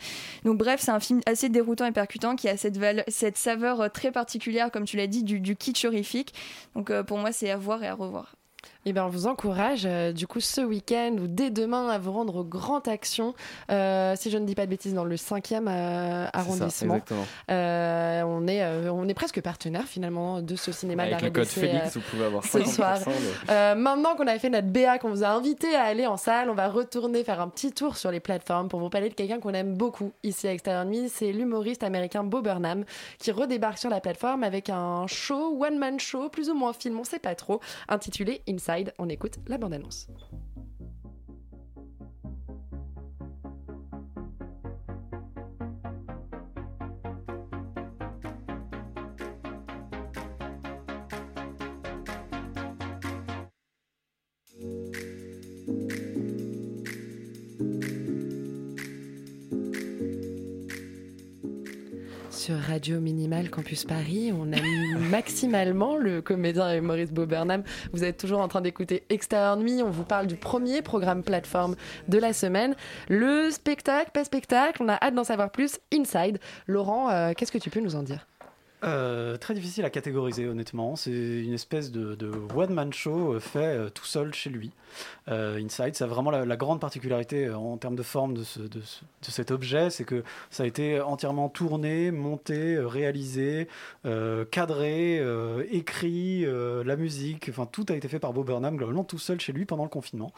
Donc bref, c'est un film assez déroutant et percutant qui a cette, cette saveur euh, très particulière, comme tu l'as dit, du, du kitsch horrifique. Donc euh, pour moi, c'est à voir et à revoir. Eh ben, on vous encourage, euh, du coup, ce week-end ou dès demain à vous rendre aux grandes actions. Euh, si je ne dis pas de bêtises, dans le 5e euh, arrondissement. on, est, on est presque partenaire finalement de ce cinéma Avec le code Félix, vous pouvez avoir ce 50% soir. de- maintenant qu'on a fait notre BA, qu'on vous a invité à aller en salle, on va retourner faire un petit tour sur les plateformes pour vous parler de quelqu'un qu'on aime beaucoup ici à Extérieur Nuit. C'est l'humoriste américain Bo Burnham qui redébarque sur la plateforme avec un show, one-man show, plus ou moins film, on sait pas trop, intitulé Inside. On écoute la bande-annonce. Radio Minimal Campus Paris, on aime maximalement le comédien et Bob Burnham. Vous êtes toujours en train d'écouter Extérieur Nuit. On vous parle du premier programme plateforme de la semaine. Le spectacle, pas spectacle, on a hâte d'en savoir plus. Inside. Laurent, euh, qu'est-ce que tu peux nous en dire? Euh, très difficile à catégoriser honnêtement. C'est une espèce de, one-man show euh, fait euh, tout seul chez lui. Euh, Inside, a vraiment la, grande particularité en termes de forme de, de ce- de cet objet, c'est que ça a été entièrement tourné, monté, réalisé, cadré, écrit, la musique, enfin tout a été fait par Bob Burnham globalement tout seul chez lui pendant le confinement.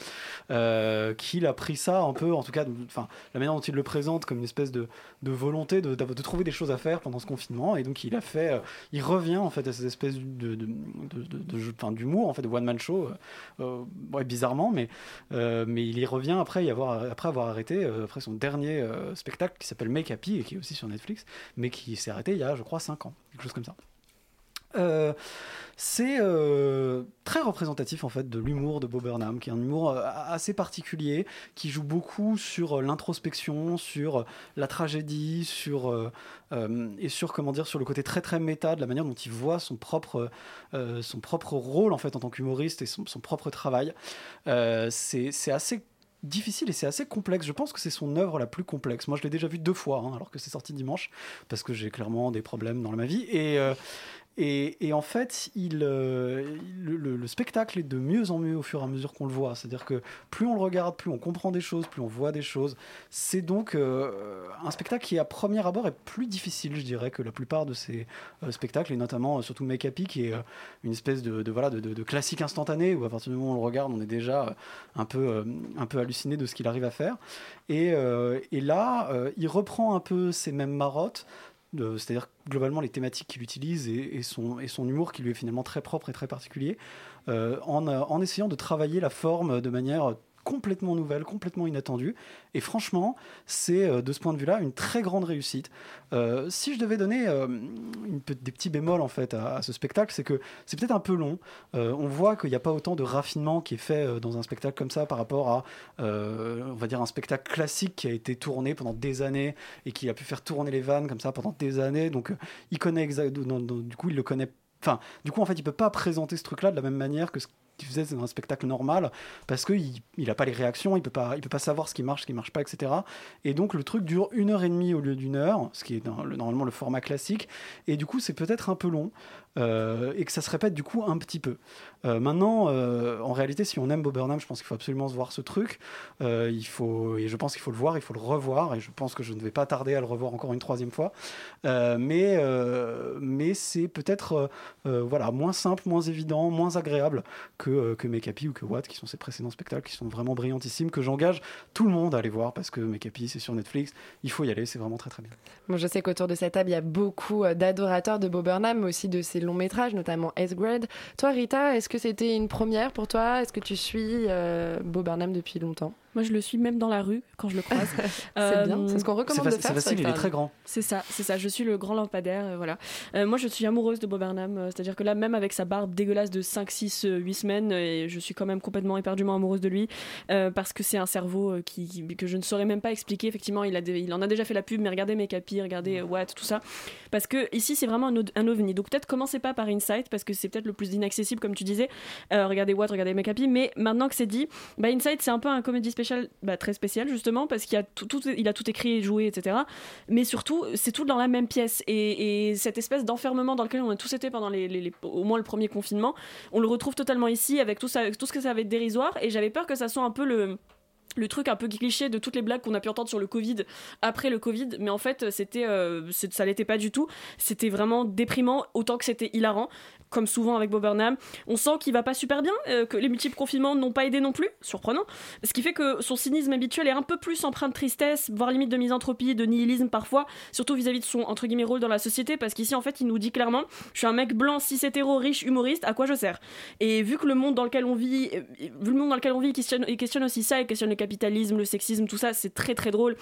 Qu'il a pris ça un peu, en tout cas, la manière dont il le présente comme une espèce de, volonté de trouver des choses à faire pendant ce confinement, et donc il a fait, euh, il revient en fait à cette espèce de, de, d'humour en fait de one man show, euh, euh, bizarrement, mais il y revient après y avoir après avoir arrêté après son dernier spectacle qui s'appelle Make Happy et qui est aussi sur Netflix, mais qui s'est arrêté il y a je crois 5 ans, quelque chose comme ça. Euh, c'est euh, très représentatif en fait de l'humour de Bob Burnham, qui est un humour euh, assez particulier, qui joue beaucoup sur l'introspection, sur la tragédie, sur et sur comment dire sur le côté très très méta de la manière dont il voit son propre son propre rôle en fait en tant qu'humoriste et son, propre travail. C'est assez difficile et c'est assez complexe. Je pense que c'est son œuvre la plus complexe. Moi, je l'ai déjà vu deux fois, hein, alors que c'est sorti dimanche, parce que j'ai clairement des problèmes dans ma vie. Et, et, en fait, euh, le, le- le spectacle est de mieux en mieux au fur et à mesure qu'on le voit. C'est-à-dire que plus on le regarde, plus on comprend des choses, plus on voit des choses. C'est donc euh, un spectacle qui, à premier abord, est plus difficile, je dirais, que la plupart de ces euh, spectacles, et notamment surtout Make Happy, qui est une espèce de, voilà, de, classique instantané, où à partir du moment où on le regarde, on est déjà un peu, un peu halluciné de ce qu'il arrive à faire. Et, et là, il reprend un peu ces mêmes marottes, c'est-à-dire globalement les thématiques qu'il utilise et, son, humour qui lui est finalement très propre et très particulier, euh, euh, en essayant de travailler la forme de manière complètement nouvelle, complètement inattendue. Et franchement, c'est euh, de ce point de vue-là une très grande réussite. Euh, si je devais donner euh, des petits bémols en fait à, ce spectacle, c'est que c'est peut-être un peu long. On voit qu'il n'y a pas autant de raffinement qui est fait dans un spectacle comme ça par rapport à, on va dire, un spectacle classique qui a été tourné pendant des années et qui a pu faire tourner les vannes comme ça pendant des années. Donc, il connaît exact, non, non, du coup, il le connaît. Enfin, du coup, en fait, il peut pas présenter ce truc-là de la même manière que ce faisait dans un spectacle normal parce qu'il il a pas les réactions, il il peut pas savoir ce qui marche, ce qui marche pas, etc. Et donc le truc dure une heure et demie au lieu d'une heure, ce qui est normalement le format classique. Et du coup, c'est peut-être un peu long euh, et que ça se répète du coup un petit peu. Euh, maintenant, euh, en réalité, si on aime Bob Burnham, je pense qu'il faut absolument se voir ce truc. Il faut, et je pense qu'il faut le voir, il faut le revoir, et je pense que je ne vais pas tarder à le revoir encore une troisième fois. Mais mais c'est peut-être voilà moins simple, moins évident, moins agréable que que Make ou que What, qui sont ses précédents spectacles, qui sont vraiment brillantissimes, que j'engage tout le monde à aller voir parce que Make c'est sur Netflix, il faut y aller, c'est vraiment très très bien. Bon, je sais qu'autour de cette table, il y a beaucoup d'adorateurs de Bob Burnham, mais aussi de ses longs métrages, notamment Eighth Grade. Toi, Rita, est-ce que c'était une première pour toi? Est-ce que tu suis euh, Bob Burnham depuis longtemps? Moi, je le suis même dans la rue quand je le croise. C'est bien, c'est ce qu'on recommande C'est de faire. c'est facile, il est très grand. C'est ça, c'est ça. Je suis le grand lampadaire, euh, voilà. Euh, moi, je suis amoureuse de Bob Burnham. euh, C'est-à-dire que là, même avec sa barbe dégueulasse de 5, 6, euh, 8 semaines, euh, et je suis quand même complètement éperdument amoureuse de lui. euh, parce que c'est un cerveau euh, qui, qui- que je ne saurais même pas expliquer. Effectivement, il, a des- il en a déjà fait la pub, mais regardez Make Happy, regardez euh, What, tout ça. Parce que ici, c'est vraiment un, ovni. Donc peut-être commencez pas par Inside, parce que c'est peut-être le plus inaccessible, comme tu disais. Euh, regardez What, regardez Make Happy. Mais maintenant que c'est dit, bah, Inside, c'est un peu un comédie spécial bah, très spécial, justement, parce qu'il a tout, tout- il a tout écrit joué, etc. Mais surtout, c'est tout dans la même pièce. Et, et cette espèce d'enfermement dans lequel on a tous été pendant les, au moins le premier confinement, on le retrouve totalement ici, avec tout, ça, tout ce que ça avait de dérisoire. Et j'avais peur que ça soit un peu le le truc un peu cliché de toutes les blagues qu'on a pu entendre sur le Covid après le Covid, mais en fait c'était euh, ça l'était pas du tout. C'était vraiment déprimant autant que c'était hilarant, comme souvent avec Bob Burnham. On sent qu'il va pas super bien, euh, que les multiples confinements n'ont pas aidé non plus, surprenant. Ce qui fait que son cynisme habituel est un peu plus empreint de tristesse, voire limite de misanthropie, de nihilisme parfois, surtout vis-à-vis de son entre guillemets rôle dans la société, parce qu'ici en fait il nous dit clairement, je suis un mec blanc, cis hétéro, riche, humoriste, à quoi je sers? Et vu que le monde dans lequel on vit, euh, vu le monde dans lequel on vit, il questionne, aussi ça, il questionne le capitalisme, le sexisme, tout ça, c'est très très drôle.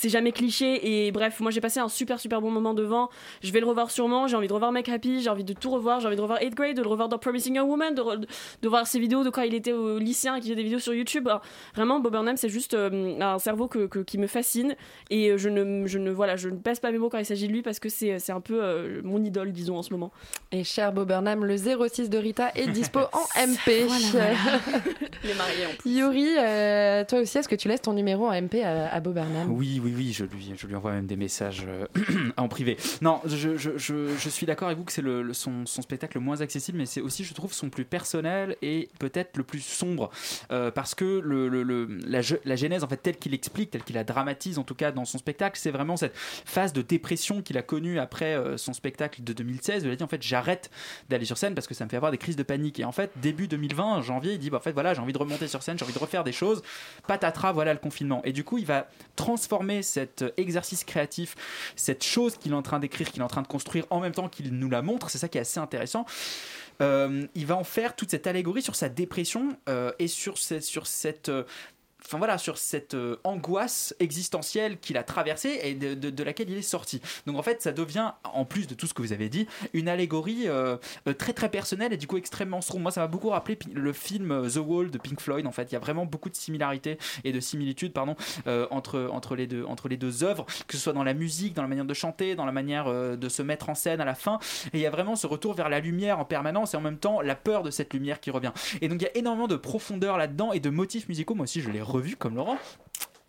C'est jamais cliché et bref, moi j'ai passé un super super bon moment devant. Je vais le revoir sûrement. J'ai envie de revoir Make Happy, j'ai envie de tout revoir. J'ai envie de revoir 8th grade, de le revoir dans Promising Young Woman, de, re- de voir ses vidéos de quand il était au lycéen et qu'il faisait des vidéos sur YouTube. Alors, vraiment, Bob Burnham, c'est juste euh, un cerveau que, que- qui me fascine et euh, je ne, je ne, voilà, je ne pèse pas mes mots quand il s'agit de lui parce que c'est c'est un peu euh, mon idole, disons, en ce moment. Et cher Bob Burnham, le 06 de Rita est dispo en MP. Voilà, Les mariés en plus. Yuri, euh, toi aussi, est-ce que tu laisses ton numéro en MP à, à Bob Burnham? Oui, oui, oui, oui, je lui, je lui envoie même des messages euh, en privé. Non, je, je, je, suis d'accord avec vous que c'est le, son, son spectacle le moins accessible, mais c'est aussi, je trouve, son plus personnel et peut-être le plus sombre. Euh, parce que le, le- la, la genèse, en fait, telle qu'il explique, telle qu'il la dramatise, en tout cas dans son spectacle, c'est vraiment cette phase de dépression qu'il a connue après euh, son spectacle de 2016. Il a dit, en fait, j'arrête d'aller sur scène parce que ça me fait avoir des crises de panique. Et en fait, début 2020, janvier, il dit, bah, en fait, voilà, j'ai envie de remonter sur scène, j'ai envie de refaire des choses. Patatras, voilà le confinement. Et du coup, il va transformer cet exercice créatif, cette chose qu'il est en train d'écrire, qu'il est en train de construire en même temps qu'il nous la montre. C'est ça qui est assez intéressant. Euh, il va en faire toute cette allégorie sur sa dépression euh, et sur, cette- sur cette. euh, Enfin voilà, sur cette euh, angoisse existentielle qu'il a traversée et de, de- laquelle il est sorti. Donc en fait, ça devient, en plus de tout ce que vous avez dit, une allégorie euh, euh, très très personnelle et du coup extrêmement sombre. Moi, ça m'a beaucoup rappelé le film The Wall de Pink Floyd. En fait, il y a vraiment beaucoup de similarités et de similitudes, pardon, entre entre les deux entre les deux œuvres, que ce soit dans la musique, dans la manière de chanter, dans la manière de se mettre en scène à la fin. Et il y a vraiment ce retour vers la lumière en permanence et en même temps la peur de cette lumière qui revient. Et donc il y a énormément de profondeur là-dedans et de motifs musicaux. Moi aussi, je l'ai revu comme Laurent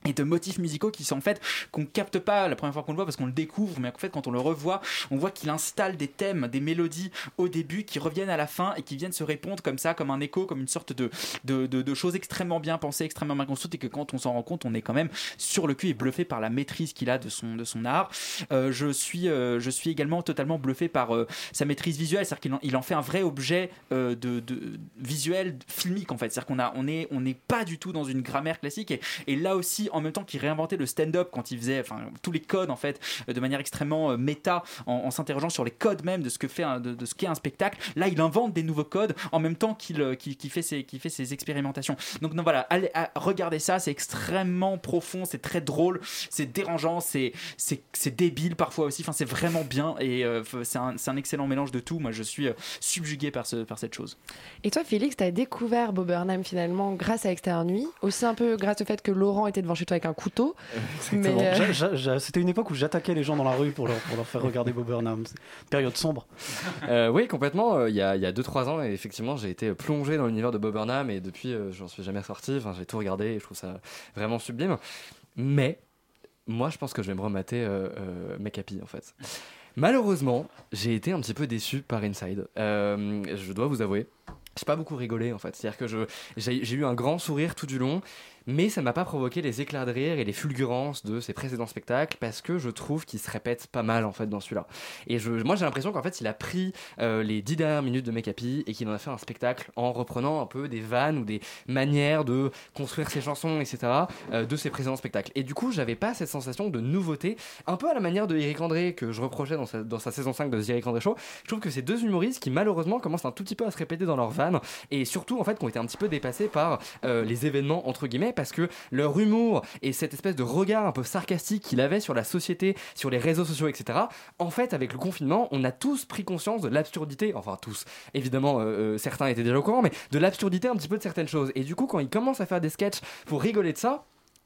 et de motifs musicaux qui sont en fait qu'on capte pas la première fois qu'on le voit parce qu'on le découvre mais en fait quand on le revoit on voit qu'il installe des thèmes des mélodies au début qui reviennent à la fin et qui viennent se répondre comme ça comme un écho comme une sorte de de, de, choses extrêmement bien pensées extrêmement bien construites et que quand on s'en rend compte on est quand même sur le cul et bluffé par la maîtrise qu'il a de son de son art. Euh, je suis euh, je suis également totalement bluffé par euh, sa maîtrise visuelle c'est-à-dire qu'il en, en fait un vrai objet de, de visuel filmique en fait. C'est-à-dire qu'on a on est on n'est pas du tout dans une grammaire classique et là aussi en même temps qu'il réinventait le stand-up quand il faisait enfin tous les codes en fait euh, de manière extrêmement euh, méta en, s'interrogeant sur les codes même de ce que fait de, ce qu'est un spectacle. Là il invente des nouveaux codes en même temps qu'il euh, fait ses expérimentations. Donc voilà allez regardez ça c'est extrêmement profond c'est très drôle c'est dérangeant c'est débile parfois aussi. Enfin c'est vraiment bien et c'est un, excellent mélange de tout. Moi je suis euh, subjugué par cette chose. Et toi, Félix, tu as découvert Bob Burnham finalement grâce à Extérieur Nuit, aussi un peu grâce au fait que Laurent était devant chez toi avec un couteau. Euh, C'était une époque où j'attaquais les gens dans la rue pour leur, pour leur faire regarder Bob Burnham. Période sombre. Euh, oui, complètement. Euh, Il y a, il y a 2-3 ans, et effectivement, j'ai été plongé dans l'univers de Bob Burnham et depuis, euh, j'en suis jamais sorti. Enfin, j'ai tout regardé et je trouve ça vraiment sublime. Mais moi, je pense que je vais me remater euh, euh, Make Happy en fait. Malheureusement, j'ai été un petit peu déçu par Inside. Euh, je dois vous avouer. J'ai pas beaucoup rigolé en fait. C'est-à-dire que je- j'ai eu un grand sourire tout du long, mais ça m'a pas provoqué les éclats de rire et les fulgurances de ses précédents spectacles parce que je trouve qu'il se répète pas mal en fait dans celui-là. Et je, moi j'ai l'impression qu'en fait il a pris euh, les dix dernières minutes de Happy et qu'il en a fait un spectacle en reprenant un peu des vannes ou des manières de construire ses chansons, etc. euh, de ses précédents spectacles. Et du coup j'avais pas cette sensation de nouveauté, un peu à la manière de Eric André que je reprochais dans sa, dans sa saison 5 de The Eric André Show. Je trouve que ces deux humoristes qui malheureusement commencent un tout petit peu à se répéter dans leurs vannes et surtout en fait qui ont été un petit peu dépassés par euh, les événements entre guillemets parce que leur humour et cette espèce de regard un peu sarcastique qu'il avait sur la société, sur les réseaux sociaux, etc. En fait, avec le confinement, on a tous pris conscience de l'absurdité, enfin tous, évidemment, euh, euh, certains étaient déjà au courant, mais de l'absurdité un petit peu de certaines choses. Et du coup, quand ils commencent à faire des sketchs pour rigoler de ça,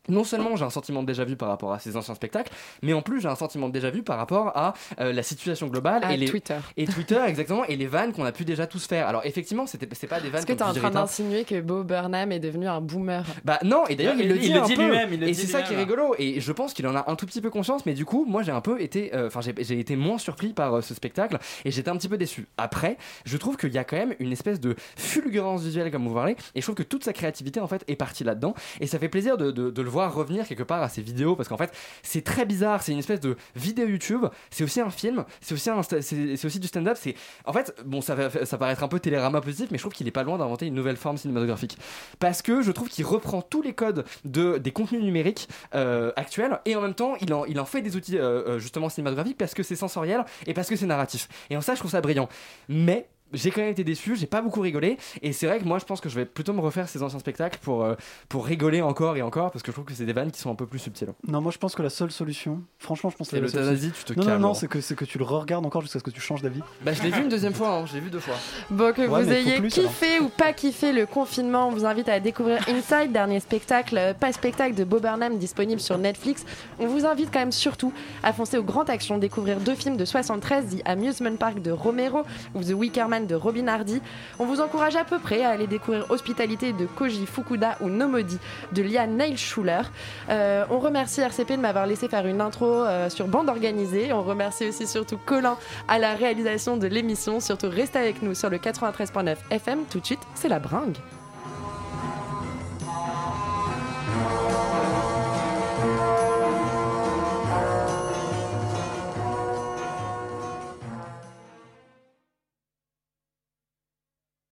non seulement j'ai un sentiment de déjà vu par rapport à ces anciens spectacles, mais en plus j'ai un sentiment de déjà vu par rapport à euh, la situation globale À et les Twitter. et Twitter exactement et les vannes qu'on a pu déjà tous faire. Alors effectivement, c'était c'est pas des vannes Est-ce que tu es comme en train d'insinuer que Bob Burnham est devenu un boomer? Bah non, et d'ailleurs il, il le dit, dit un lui-même, peu. il le et dit c'est ça qui est lui-même. rigolo. Et je pense qu'il en a un tout petit peu conscience, mais du coup, moi j'ai un peu été, euh, enfin j'ai j'ai été moins surpris par euh, ce spectacle et j'étais un petit peu déçu. Après, je trouve qu'il y a quand même une espèce de fulgurance visuelle comme vous parlez, et je trouve que toute sa créativité en fait est partie là-dedans. Et ça fait plaisir de, de- de le voir revenir quelque part à ses vidéos parce qu'en fait c'est très bizarre. C'est une espèce de vidéo YouTube. C'est aussi un film. C'est aussi un, c'est aussi du stand-up. C'est en fait bon ça va ça paraît être un peu télérama positif, mais je trouve qu'il est pas loin d'inventer une nouvelle forme cinématographique parce que je trouve qu'il reprend tous les codes de, des contenus numériques euh, actuels et en même temps il en, il en fait des outils euh, euh, justement cinématographiques parce que c'est sensoriel et parce que c'est narratif. Et en ça je trouve ça brillant. Mais j'ai quand même été déçu, j'ai pas beaucoup rigolé et c'est vrai que moi je pense que je vais plutôt me refaire ces anciens spectacles pour, euh, pour rigoler encore et encore parce que je trouve que c'est des vannes qui sont un peu plus subtiles. Non, moi je pense que la seule solution, franchement, je pense que C'est la seule l'euthanasie, solution- tu te Non, calmes, non, non, Laurent. c'est que, c'est que tu le re-regardes encore jusqu'à ce que tu changes d'avis. Bah je l'ai vu une deuxième fois, hein, je l'ai vu deux fois. Bon, que Ouais, vous ayez plus, alors. kiffé ou pas kiffé le confinement, on vous invite à découvrir Inside, dernier spectacle, euh, pas spectacle de Bob Burnham disponible sur Netflix. On vous invite quand même surtout à foncer au Grand Action, découvrir deux films de 73, The Amusement Park de Romero ou The Wicker De Robin Hardy. On vous encourage à peu près à aller découvrir Hospitalité de Koji Fukuda ou Nomodi de Lian Neilschuler. Euh, on remercie RCP de m'avoir laissé faire une intro euh, sur bande organisée. On remercie aussi surtout Colin à la réalisation de l'émission. Surtout restez avec nous sur le 93.9 FM. Tout de suite, c'est la bringue.